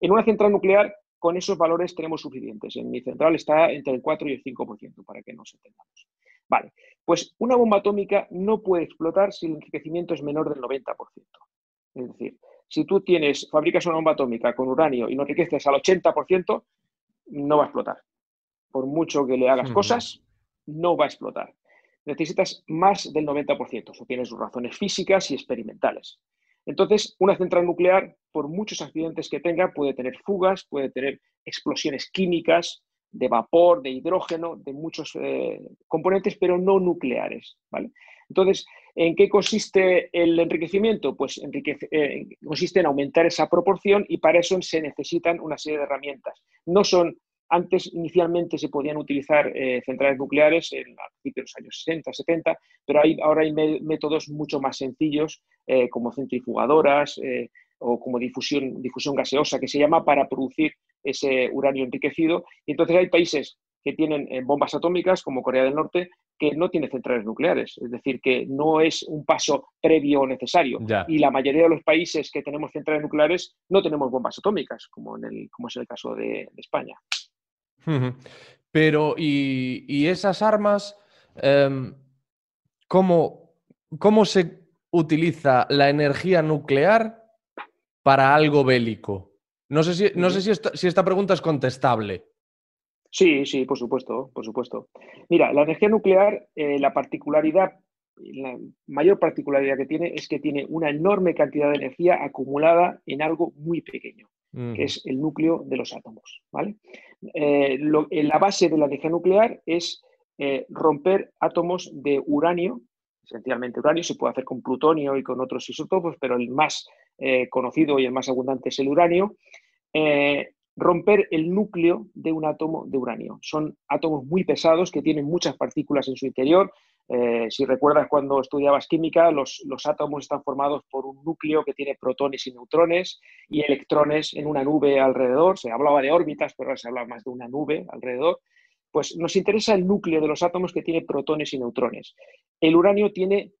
En una central nuclear, con esos valores tenemos suficientes. En mi central está entre el 4 y el 5%, para que nos entendamos. Vale, pues una bomba atómica no puede explotar si el enriquecimiento es menor del 90%. Es decir, si tú tienes, fabricas una bomba atómica con uranio y no enriqueces al 80%, no va a explotar. Por mucho que le hagas cosas, no va a explotar necesitas más del 90%. Eso tiene sus razones físicas y experimentales. Entonces, una central nuclear, por muchos accidentes que tenga, puede tener fugas, puede tener explosiones químicas, de vapor, de hidrógeno, de muchos eh, componentes, pero no nucleares. ¿vale? Entonces, ¿en qué consiste el enriquecimiento? Pues eh, consiste en aumentar esa proporción y para eso se necesitan una serie de herramientas. No son antes, inicialmente, se podían utilizar eh, centrales nucleares en de los años 60, 70, pero hay, ahora hay métodos mucho más sencillos, eh, como centrifugadoras eh, o como difusión, difusión gaseosa, que se llama para producir ese uranio enriquecido. Y entonces hay países que tienen bombas atómicas, como Corea del Norte, que no tiene centrales nucleares, es decir, que no es un paso previo necesario. Y la mayoría de los países que tenemos centrales nucleares no tenemos bombas atómicas, como, en el, como es el caso de España. Pero, ¿y, esas armas, em, ¿cómo, se utiliza la energía nuclear para algo bélico? No sé si, no sé si, esta, pregunta es contestable. Sí, sí, por supuesto, por supuesto. Mira, la energía nuclear, eh, la particularidad, la mayor particularidad que tiene es que tiene una enorme cantidad de energía acumulada en algo muy pequeño que es el núcleo de los átomos. ¿vale? Eh, la base de la energía nuclear es eh, romper átomos de uranio, esencialmente uranio, se puede hacer con plutonio y con otros isótopos, pero el más eh, conocido y el más abundante es el uranio. romper el núcleo de un átomo de uranio. Son átomos muy pesados que tienen muchas partículas en su interior, eh, si recuerdas cuando estudiabas química, los, átomos están formados por un núcleo que tiene protones y neutrones y electrones en una nube alrededor. Se hablaba de órbitas, pero ahora se habla más de una nube alrededor. Pues nos interesa el núcleo de los átomos que tiene protones y neutrones. El uranio tiene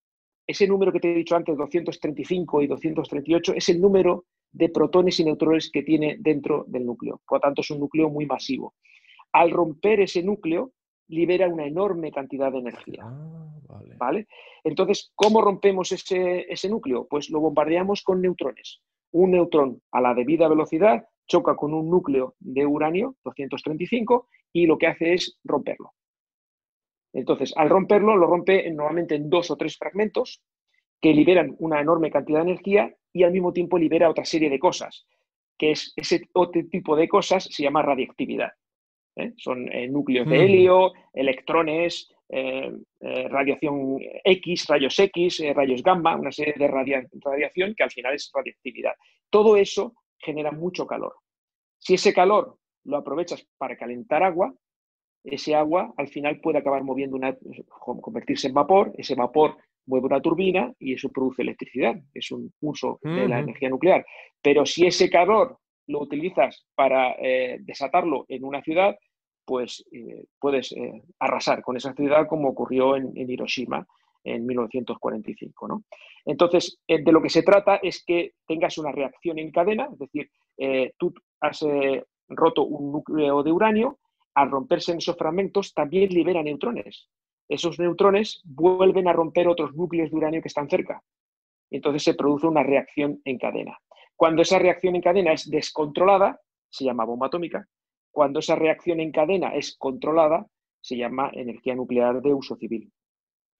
ese número que te he dicho antes, 235 y 238, es el número de protones y neutrones que tiene dentro del núcleo. Por lo tanto, es un núcleo muy masivo. Al romper ese núcleo, libera una enorme cantidad de energía. Ah, vale. Entonces, ¿cómo rompemos ese, ese núcleo? Pues lo bombardeamos con neutrones. Un neutrón a la debida velocidad choca con un núcleo de uranio 235 y lo que hace es romperlo. Entonces, al romperlo, lo rompe normalmente en dos o tres fragmentos que liberan una enorme cantidad de energía y al mismo tiempo libera otra serie de cosas, que es ese otro tipo de cosas se llama radiactividad. ¿Eh? Son eh, núcleos de helio, electrones, eh, radiación X, rayos X, rayos gamma, una serie de radiación que al final es radiactividad. Todo eso genera mucho calor. Si ese calor lo aprovechas para calentar agua, ese agua al final puede acabar moviendo una, convertirse en vapor, ese vapor mueve una turbina y eso produce electricidad, es un uso de la energía nuclear. Pero si ese calor lo utilizas para desatarlo en una ciudad, pues eh, puedes eh, arrasar con esa ciudad como ocurrió en, Hiroshima. en 1945. ¿no? Entonces, eh, de lo que se trata es que tengas una reacción en cadena, es decir, tú has roto un núcleo de uranio, al romperse en esos fragmentos también libera neutrones. Esos neutrones vuelven a romper otros núcleos de uranio que están cerca. Entonces se produce una reacción en cadena. Cuando esa reacción en cadena es descontrolada, se llama bomba atómica. Cuando esa reacción en cadena es controlada, se llama energía nuclear de uso civil.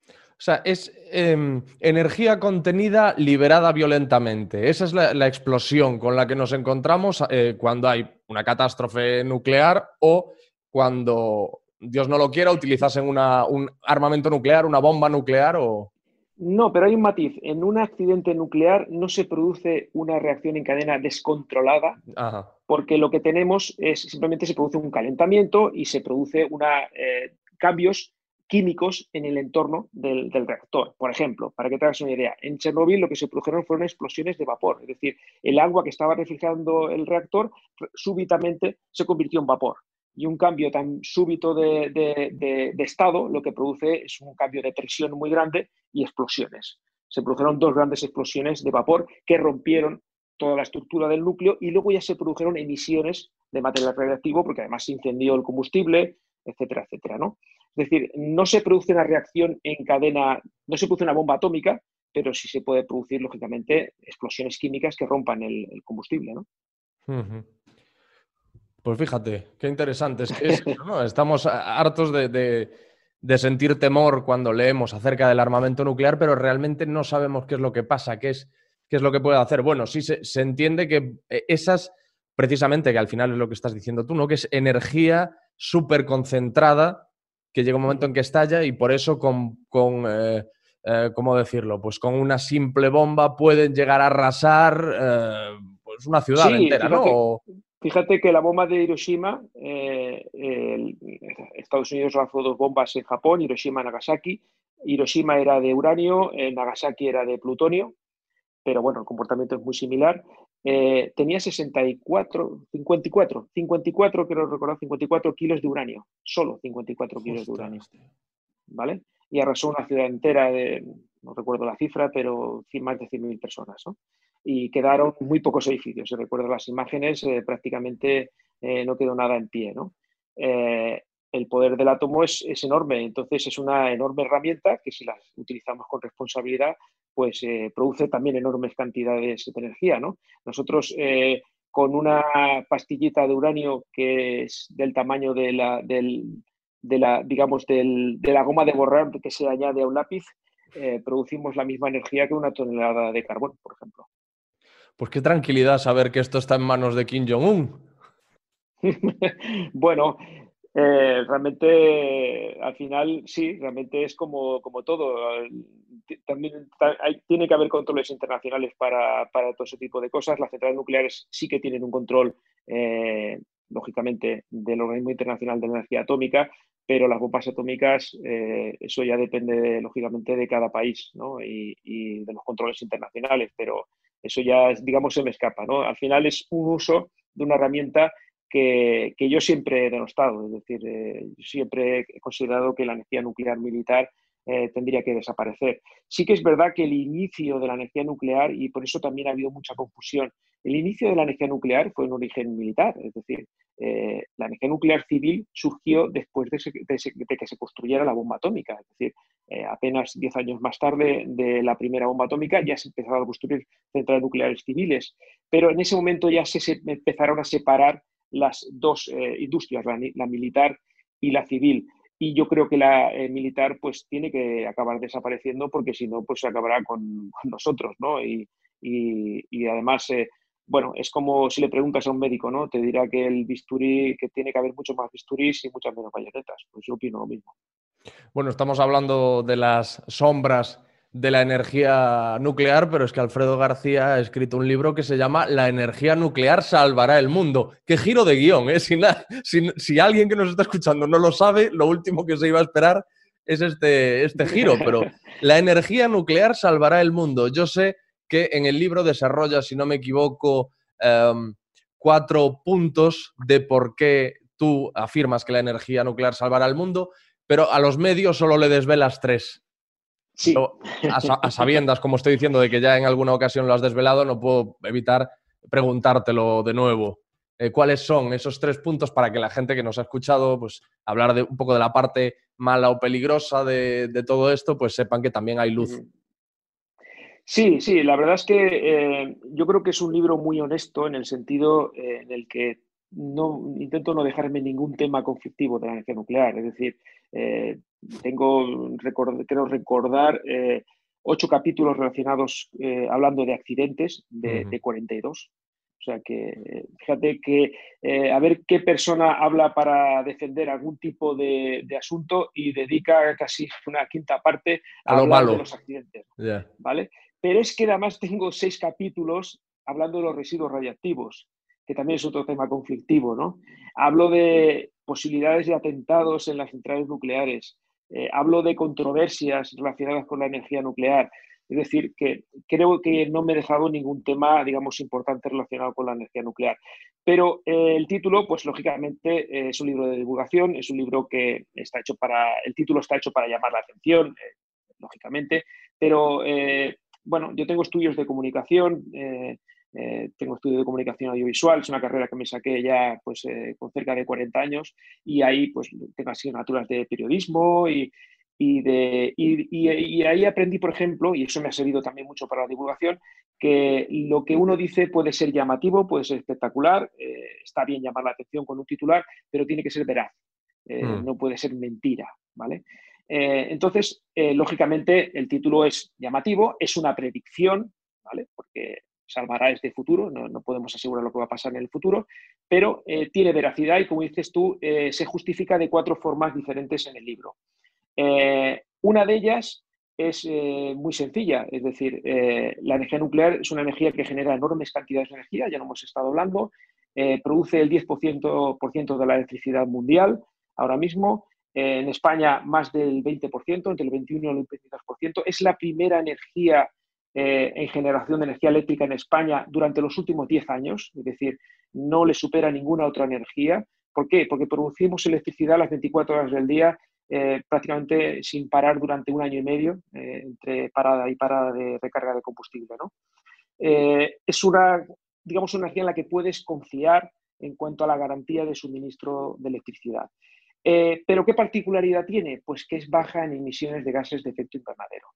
O sea, es em, energía contenida liberada violentamente. Esa es la, explosión con la que nos encontramos eh, cuando hay una catástrofe nuclear o cuando, Dios no lo quiera, utilizasen un armamento nuclear, una bomba nuclear o... No, pero hay un matiz. En un accidente nuclear no se produce una reacción en cadena descontrolada, porque lo que tenemos es simplemente se produce un calentamiento y se produce una, eh, cambios químicos en el entorno del, reactor. Por ejemplo, para que te hagas una idea, en Chernobyl lo que se produjeron fueron explosiones de vapor, es decir, el agua que estaba refrigerando el reactor súbitamente se convirtió en vapor. Y un cambio tan súbito de, estado lo que produce es un cambio de presión muy grande y explosiones. Se produjeron dos grandes explosiones de vapor que rompieron toda la estructura del núcleo y luego ya se produjeron emisiones de material radiactivo porque además se incendió el combustible, etcétera, etcétera, ¿no? Es decir, no se produce una reacción en cadena, no se produce una bomba atómica, pero sí se puede producir, lógicamente, explosiones químicas que rompan el, combustible, ¿no? Pues fíjate, qué interesante. Estamos hartos de, sentir temor cuando leemos acerca del armamento nuclear, pero realmente no sabemos qué es lo que pasa, qué es, qué es lo que puede hacer. Bueno, sí se, se entiende que eh, esas, precisamente, que al final es lo que estás diciendo tú, ¿no? Que es energía súper concentrada que llega un momento en que estalla y por eso con, eh, eh, ¿cómo decirlo? Pues con una simple bomba pueden llegar a arrasar eh, pues una ciudad entera, ¿no? Fíjate que la bomba de Hiroshima, Estados Unidos lanzó dos bombas en Japón, Hiroshima y Nagasaki. Hiroshima era de uranio, Nagasaki era de plutonio, pero bueno, el comportamiento es muy similar. Eh, tenía 64, 54, 54, quiero recordar, 54 kilos de uranio, solo 54 kilos de uranio. ¿Vale? Y arrasó una ciudad entera de, no recuerdo la cifra, pero más de 100.000 personas, ¿no? Y quedaron muy pocos edificios. Si recuerdo las imágenes, eh, prácticamente eh, no quedó nada en pie, ¿no? el poder del átomo es, es, enorme, entonces es una enorme herramienta que si la utilizamos con responsabilidad, pues eh, produce también enormes cantidades de energía. ¿no? Nosotros eh, con una pastillita de uranio que es del tamaño de la, de la, digamos, del, de la goma de borrar que se añade a un lápiz, eh, producimos la misma energía que una tonelada de carbón, por ejemplo. Pues qué tranquilidad saber que esto está en manos de Kim Jong-un. bueno, eh, realmente, al final, sí, realmente es como, como todo. También tiene que haber controles internacionales para, para, todo ese tipo de cosas. Las centrales nucleares sí que tienen un control, eh, lógicamente, del Organismo Internacional de Energía Atómica, pero las bombas atómicas, eh, eso ya depende, lógicamente, de cada país ¿no? y, y, de los controles internacionales, pero eso ya, digamos, se me escapa. ¿no? Al final es un uso de una herramienta que, yo siempre he denostado. Es decir, eh, siempre he considerado que la energía nuclear militar eh, tendría que desaparecer. Sí que es verdad que el inicio de la energía nuclear, y por eso también ha habido mucha confusión, el inicio de la energía nuclear fue en origen militar, es decir, eh, la energía nuclear civil surgió después de, que se construyera la bomba atómica, es decir, apenas 10 años más tarde de la primera bomba atómica ya se empezaron a construir centrales nucleares civiles, pero en ese momento ya se empezaron a separar las dos eh, industrias, la, militar y la civil. Y yo creo que la eh, militar pues tiene que acabar desapareciendo porque si no, pues se acabará con, nosotros, ¿no? Y, y, además, eh, bueno, es como si le preguntas a un médico, ¿no? Te dirá que el bisturí, que tiene que haber mucho más bisturís y muchas menos bayonetas. Pues yo opino lo mismo. Bueno, estamos hablando de las sombras de la energía nuclear, pero es que Alfredo García ha escrito un libro que se llama La energía nuclear salvará el mundo. Qué giro de guion, ¿eh? Si, alguien que nos está escuchando no lo sabe, lo último que se iba a esperar es este, este giro, pero la energía nuclear salvará el mundo. Yo sé que en el libro desarrolla, si no me equivoco, em, cuatro puntos de por qué tú afirmas que la energía nuclear salvará el mundo, pero a los medios solo le desvelas tres. Sí. A, sa- a sabiendas, como estoy diciendo, de que ya en alguna ocasión lo has desvelado, no puedo evitar preguntártelo de nuevo. Eh, ¿Cuáles son esos tres puntos para que la gente que nos ha escuchado, pues hablar de un poco de la parte mala o peligrosa de, de todo esto, pues sepan que también hay luz? Sí, sí, la verdad es que eh, yo creo que es un libro muy honesto en el sentido eh, en el que no intento no dejarme ningún tema conflictivo de la energía nuclear. Es decir, eh, tengo, record- creo recordar, eh, ocho capítulos relacionados eh, hablando de accidentes de, Ujú. de 42. O sea que, fíjate que eh, a ver qué persona habla para defender algún tipo de, de asunto y dedica casi una quinta parte A a, lo hablar malo. de los accidentes. ¿vale? Pero es que además tengo seis capítulos hablando de los residuos radiactivos, que también es otro tema conflictivo, ¿no? Hablo de posibilidades de atentados en las centrales nucleares, eh, hablo de controversias relacionadas con la energía nuclear. Es decir, que creo que no me he dejado ningún tema, digamos, importante relacionado con la energía nuclear. Pero eh, el título, pues lógicamente, eh, es un libro de divulgación, es un libro que está hecho para, el título está hecho para llamar la atención, lógicamente, pero bueno, yo tengo estudios de comunicación, eh, tengo estudio de comunicación audiovisual, es una carrera que me saqué ya pues, eh, con cerca de 40 años y ahí pues tengo asignaturas de periodismo y, y, de, y, ahí aprendí, por ejemplo, y eso me ha servido también mucho para la divulgación, que lo que uno dice puede ser llamativo, puede ser espectacular, eh, está bien llamar la atención con un titular, pero tiene que ser veraz, eh, Mm. no puede ser mentira, ¿vale? Entonces, lógicamente, el título es llamativo, es una predicción, ¿vale? Porque salvará este futuro, no, podemos asegurar lo que va a pasar en el futuro, pero eh, tiene veracidad y, como dices tú, eh, se justifica de cuatro formas diferentes en el libro. Eh, una de ellas es muy sencilla, es decir, la energía nuclear es una energía que genera enormes cantidades de energía, ya lo hemos estado hablando, produce el 10% por ciento de la electricidad mundial ahora mismo, en España más del 20%, entre el 21 y el 22%, es la primera energía eh, en generación de energía eléctrica en España durante los últimos 10 años, es decir, no le supera ninguna otra energía. ¿Por qué? Porque producimos electricidad las 24 horas del día eh, prácticamente sin parar durante un año y medio, eh, entre parada y parada de recarga de combustible. ¿no? Eh, es una, digamos, una energía en la que puedes confiar en cuanto a la garantía de suministro de electricidad. Eh, ¿Pero qué particularidad tiene? Pues que es baja en emisiones de gases de efecto invernadero.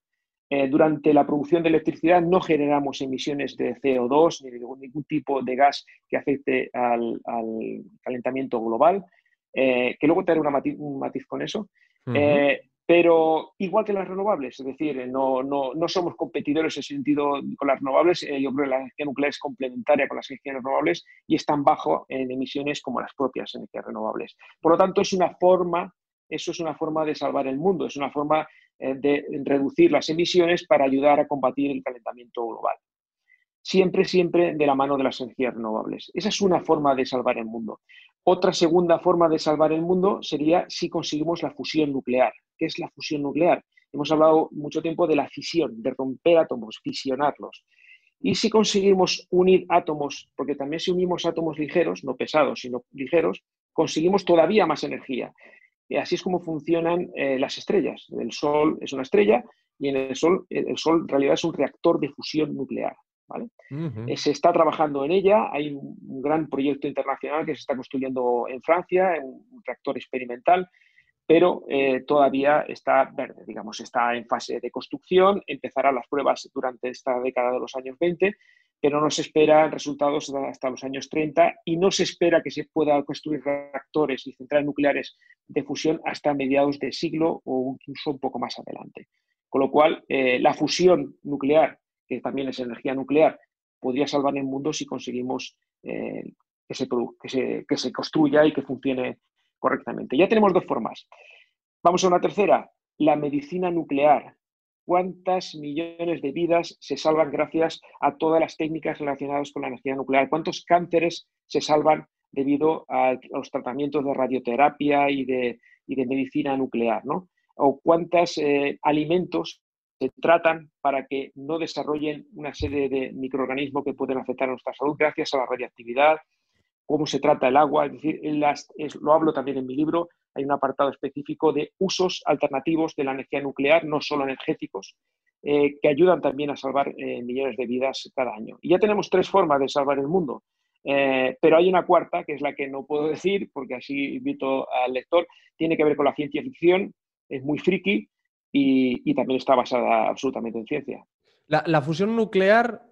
Eh, durante la producción de electricidad no generamos emisiones de CO2 ni de ningún, tipo de gas que afecte al, al calentamiento global, eh, que luego te haré una matiz, un matiz con eso. Eh, pero igual que las renovables, es decir, no, no, no somos competidores en ese sentido con las renovables. yo creo que la energía nuclear es complementaria con las energías renovables y es tan bajo en emisiones como las propias energías renovables. Por lo tanto, es una forma, eso es una forma de salvar el mundo, es una forma de reducir las emisiones para ayudar a combatir el calentamiento global. Siempre, siempre de la mano de las energías renovables. Esa es una forma de salvar el mundo. Otra segunda forma de salvar el mundo sería si conseguimos la fusión nuclear. ¿Qué es la fusión nuclear? Hemos hablado mucho tiempo de la fisión, de romper átomos, fisionarlos. Y si conseguimos unir átomos, porque también si unimos átomos ligeros, no pesados, sino ligeros, conseguimos todavía más energía. Así es como funcionan eh, las estrellas. El Sol es una estrella y en el Sol, el Sol en realidad es un reactor de fusión nuclear. ¿vale? Eh, Se está trabajando en ella, hay un un gran proyecto internacional que se está construyendo en Francia, un reactor experimental, pero eh, todavía está verde, digamos, está en fase de construcción, empezará las pruebas durante esta década de los años 20, pero no se esperan resultados hasta los años 30 y no se espera que se pueda construir reactores y centrales nucleares de fusión hasta mediados de siglo o incluso un poco más adelante. Con lo cual, eh, la fusión nuclear, que también es energía nuclear, podría salvar el mundo si conseguimos eh, que, se construya y que funcione correctamente. Ya tenemos dos formas. Vamos a una tercera, la medicina nuclear. ¿Cuántas millones de vidas se salvan gracias a todas las técnicas relacionadas con la energía nuclear? ¿Cuántos cánceres se salvan debido a los tratamientos de radioterapia y de, medicina nuclear? ¿no? ¿O cuántos eh, alimentos se tratan para que no desarrollen una serie de microorganismos que pueden afectar a nuestra salud gracias a la radiactividad, cómo se trata el agua, es decir, lo hablo también en mi libro, hay un apartado específico de usos alternativos de la energía nuclear, no solo energéticos, eh, que ayudan también a salvar eh, millones de vidas cada año. Y ya tenemos tres formas de salvar el mundo, eh, pero hay una cuarta, que es la que no puedo decir, porque así invito al lector, tiene que ver con la ciencia ficción, es muy friki y, también está basada absolutamente en ciencia. La, fusión nuclear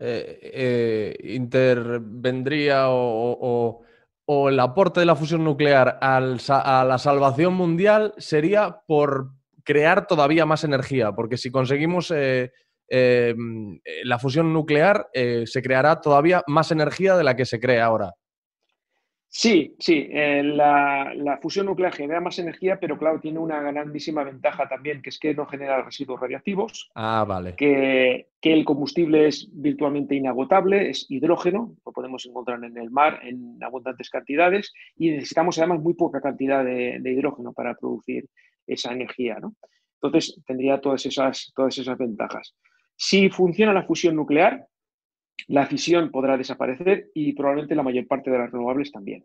intervendría o, el aporte de la fusión nuclear a la salvación mundial sería por crear todavía más energía, porque si conseguimos eh, eh, la fusión nuclear, eh, se creará todavía más energía de la que se crea ahora. Sí, sí, la, fusión nuclear genera más energía, pero claro, tiene una grandísima ventaja también, que es que no genera residuos radiactivos. Ah, vale. Que, que, el combustible es virtualmente inagotable, es hidrógeno, lo podemos encontrar en el mar en abundantes cantidades y necesitamos además muy poca cantidad de, de hidrógeno para producir esa energía. ¿no? Entonces, tendría todas esas, todas esas ventajas. Si funciona la fusión nuclear, la fisión podrá desaparecer y probablemente la mayor parte de las renovables también,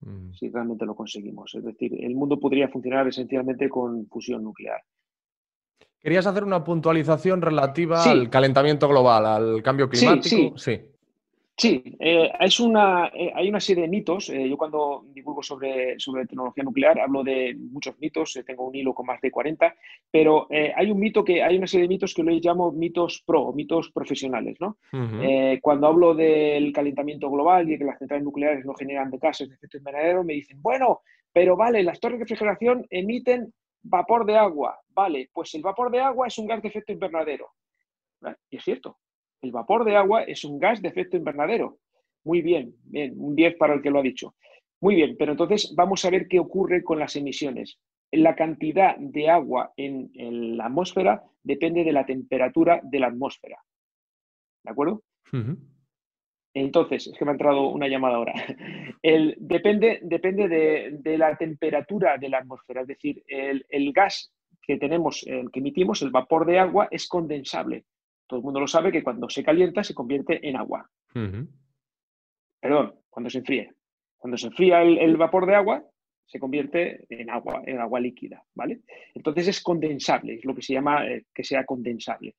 mm. si realmente lo conseguimos. Es decir, el mundo podría funcionar esencialmente con fusión nuclear. Querías hacer una puntualización relativa al calentamiento global, al cambio climático. sí. Sí, eh, es una, eh, hay una serie de mitos. Eh, yo cuando divulgo sobre, sobre tecnología nuclear hablo de muchos mitos, tengo un hilo con más de 40, pero hay un mito que hay una serie de mitos que lo llamo mitos pro, mitos profesionales. ¿no? cuando hablo del calentamiento global y de que las centrales nucleares no generan de gases de efecto invernadero, me dicen, bueno, pero vale, las torres de refrigeración emiten vapor de agua. Vale, pues el vapor de agua es un gas de efecto invernadero. Y es cierto, el vapor de agua es un gas de efecto invernadero. Muy bien, bien, un 10 para el que lo ha dicho. Muy bien, pero entonces vamos a ver qué ocurre con las emisiones. La cantidad de agua en, la atmósfera depende de la temperatura de la atmósfera. ¿De acuerdo? Entonces, es que me ha entrado una llamada ahora. El, depende depende de, la temperatura de la atmósfera, es decir, el, el gas que tenemos, el que emitimos, el vapor de agua, es condensable. Todo el mundo lo sabe que cuando se calienta se convierte en agua. Perdón, cuando se enfría. Cuando se enfría el, vapor de agua, se convierte en agua, en agua líquida, ¿vale? Entonces es condensable, es lo que se llama eh, que sea condensable.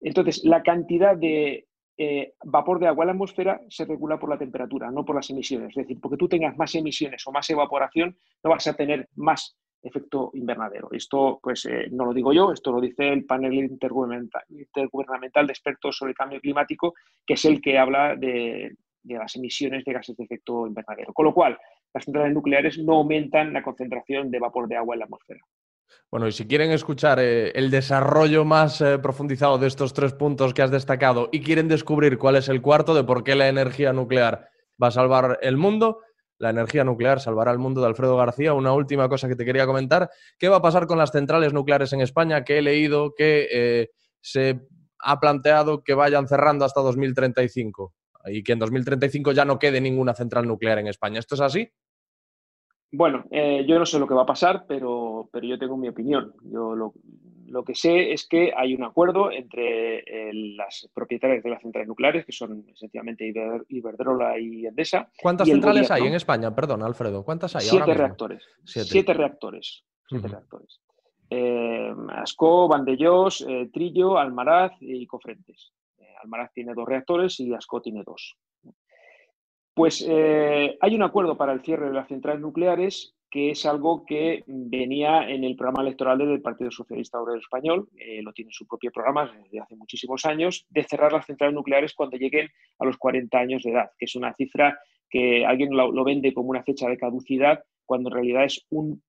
Entonces, la cantidad de eh, vapor de agua en la atmósfera se regula por la temperatura, no por las emisiones. Es decir, porque tú tengas más emisiones o más evaporación, no vas a tener más efecto invernadero. Esto, pues, eh, no lo digo yo, esto lo dice el panel intergubernamental, de expertos sobre cambio climático, que es el que habla de, las emisiones de gases de efecto invernadero. Con lo cual, las centrales nucleares no aumentan la concentración de vapor de agua en la atmósfera. Bueno, y si quieren escuchar eh, el desarrollo más eh, profundizado de estos tres puntos que has destacado y quieren descubrir cuál es el cuarto de por qué la energía nuclear va a salvar el mundo, la energía nuclear salvará el mundo de Alfredo García. Una última cosa que te quería comentar. ¿Qué va a pasar con las centrales nucleares en España? Que he leído que eh, se ha planteado que vayan cerrando hasta 2035 y que en 2035 ya no quede ninguna central nuclear en España. ¿Esto es así? Bueno, eh, yo no sé lo que va a pasar, pero, pero yo tengo mi opinión. Yo lo, lo que sé es que hay un acuerdo entre eh, las propietarias de las centrales nucleares, que son esencialmente Iberdrola y Endesa. ¿Cuántas centrales hay en España? Perdón, Alfredo. ¿Cuántas hay? Siete reactores. Siete. reactores. Siete reactores. Eh, Asco, Vandellós, eh, Trillo, Almaraz y Cofrentes. Almaraz tiene dos reactores y Asco tiene dos. Pues hay un acuerdo para el cierre de las centrales nucleares que es algo que venía en el programa electoral del Partido Socialista Obrero Español, eh, lo tiene su propio programa desde hace muchísimos años, de cerrar las centrales nucleares cuando lleguen a los 40 años de edad, que es una cifra que alguien lo, vende como una fecha de caducidad, cuando en realidad es un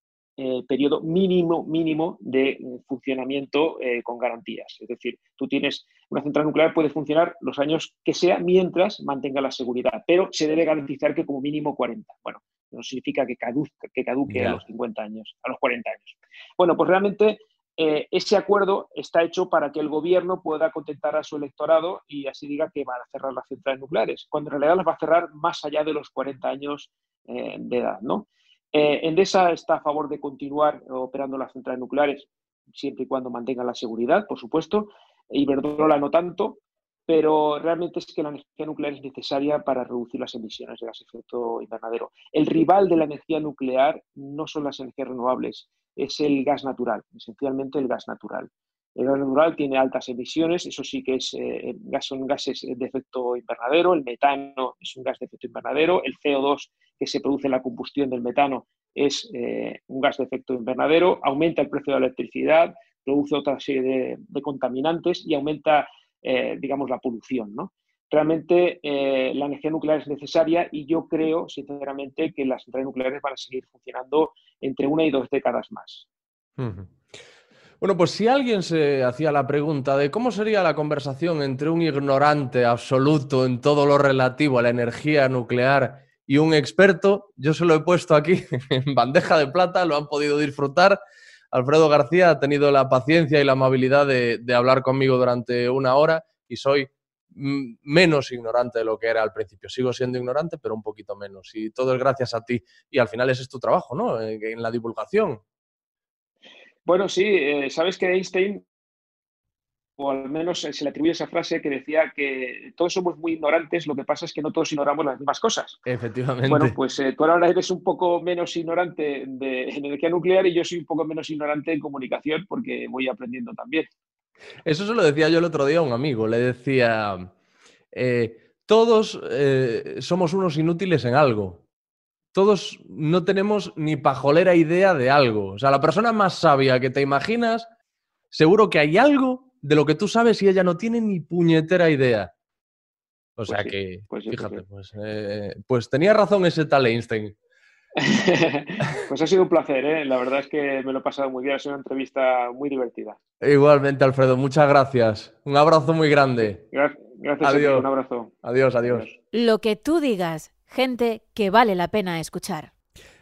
eh, periodo mínimo, mínimo de eh, funcionamiento con garantías. Es decir, tú tienes una central nuclear, puede funcionar los años que sea mientras mantenga la seguridad, pero se debe garantizar que como mínimo 40. Bueno, no significa que caduque, que caduque a los 50 años, a los 40 años. Bueno, pues realmente eh, ese acuerdo está hecho para que el gobierno pueda contentar a su electorado y así diga que va a cerrar las centrales nucleares, cuando en realidad las va a cerrar más allá de los 40 años eh, de edad. ¿no? Eh, Endesa está a favor de continuar operando las centrales nucleares siempre y cuando mantengan la seguridad, por supuesto. Iberdrola no tanto, pero realmente es que la energía nuclear es necesaria para reducir las emisiones de gas efecto invernadero. El rival de la energía nuclear no son las energías renovables, es el gas natural, esencialmente el gas natural. El gas natural tiene altas emisiones, eso sí que es, eh, son gases de efecto invernadero, el metano es un gas de efecto invernadero, el CO2 que se produce en la combustión del metano es eh, un gas de efecto invernadero, aumenta el precio de la electricidad, produce otra serie de, contaminantes y aumenta, eh, digamos, la polución. ¿no? Realmente eh, la energía nuclear es necesaria y yo creo, sinceramente, que las centrales nucleares van a seguir funcionando entre una y dos décadas más. Bueno, pues si alguien se hacía la pregunta de cómo sería la conversación entre un ignorante absoluto en todo lo relativo a la energía nuclear y un experto, yo se lo he puesto aquí en bandeja de plata, lo han podido disfrutar. Alfredo García ha tenido la paciencia y la amabilidad de, hablar conmigo durante una hora y soy menos ignorante de lo que era al principio. Sigo siendo ignorante, pero un poquito menos. Y todo es gracias a ti. Y al final ese es tu trabajo, ¿no? En la divulgación. Bueno, sí, eh, sabes que Einstein o al menos se le atribuye esa frase que decía que todos somos muy ignorantes, lo que pasa es que no todos ignoramos las mismas cosas. Efectivamente. Bueno, pues eh, tú ahora eres un poco menos ignorante de energía nuclear y yo soy un poco menos ignorante en comunicación porque voy aprendiendo también. Eso se lo decía yo el otro día a un amigo, le decía, eh, todos somos unos inútiles en algo. Todos no tenemos ni pajolera idea de algo. O sea, la persona más sabia que te imaginas, seguro que hay algo de lo que tú sabes y ella no tiene ni puñetera idea. O pues sea que, pues fíjate, pues, eh, pues, tenía razón ese tal Einstein. pues ha sido un placer, ¿eh? la verdad es que me lo he pasado muy bien, ha sido una entrevista muy divertida. Igualmente, Alfredo, muchas gracias. Un abrazo muy grande. Gracias, adiós. un abrazo. adiós, adiós. Lo que tú digas, gente que vale la pena escuchar.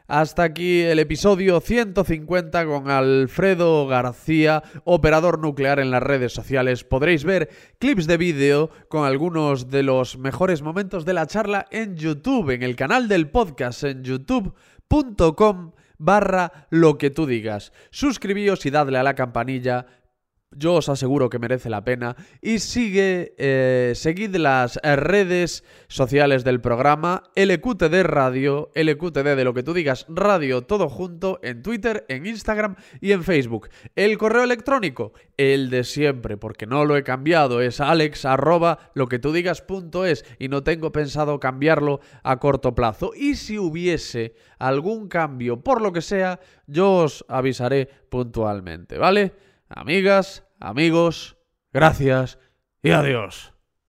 Hasta aquí el episodio 150 con Alfredo García, operador nuclear en las redes sociales. Podréis ver clips de vídeo con algunos de los mejores momentos de la charla en YouTube, en el canal del podcast en youtube.com barra lo que tú digas. Suscribíos y dadle a la campanilla yo os aseguro que merece la pena. Y sigue, eh, seguid las redes sociales del programa, LQTD Radio, LQTD de lo que tú digas, radio todo junto, en Twitter, en Instagram y en Facebook. El correo electrónico, el de siempre, porque no lo he cambiado, es alex arroba lo que tú digas punto es y no tengo pensado cambiarlo a corto plazo. Y si hubiese algún cambio, por lo que sea, yo os avisaré puntualmente, ¿vale? Amigas, amigos, gracias y adiós.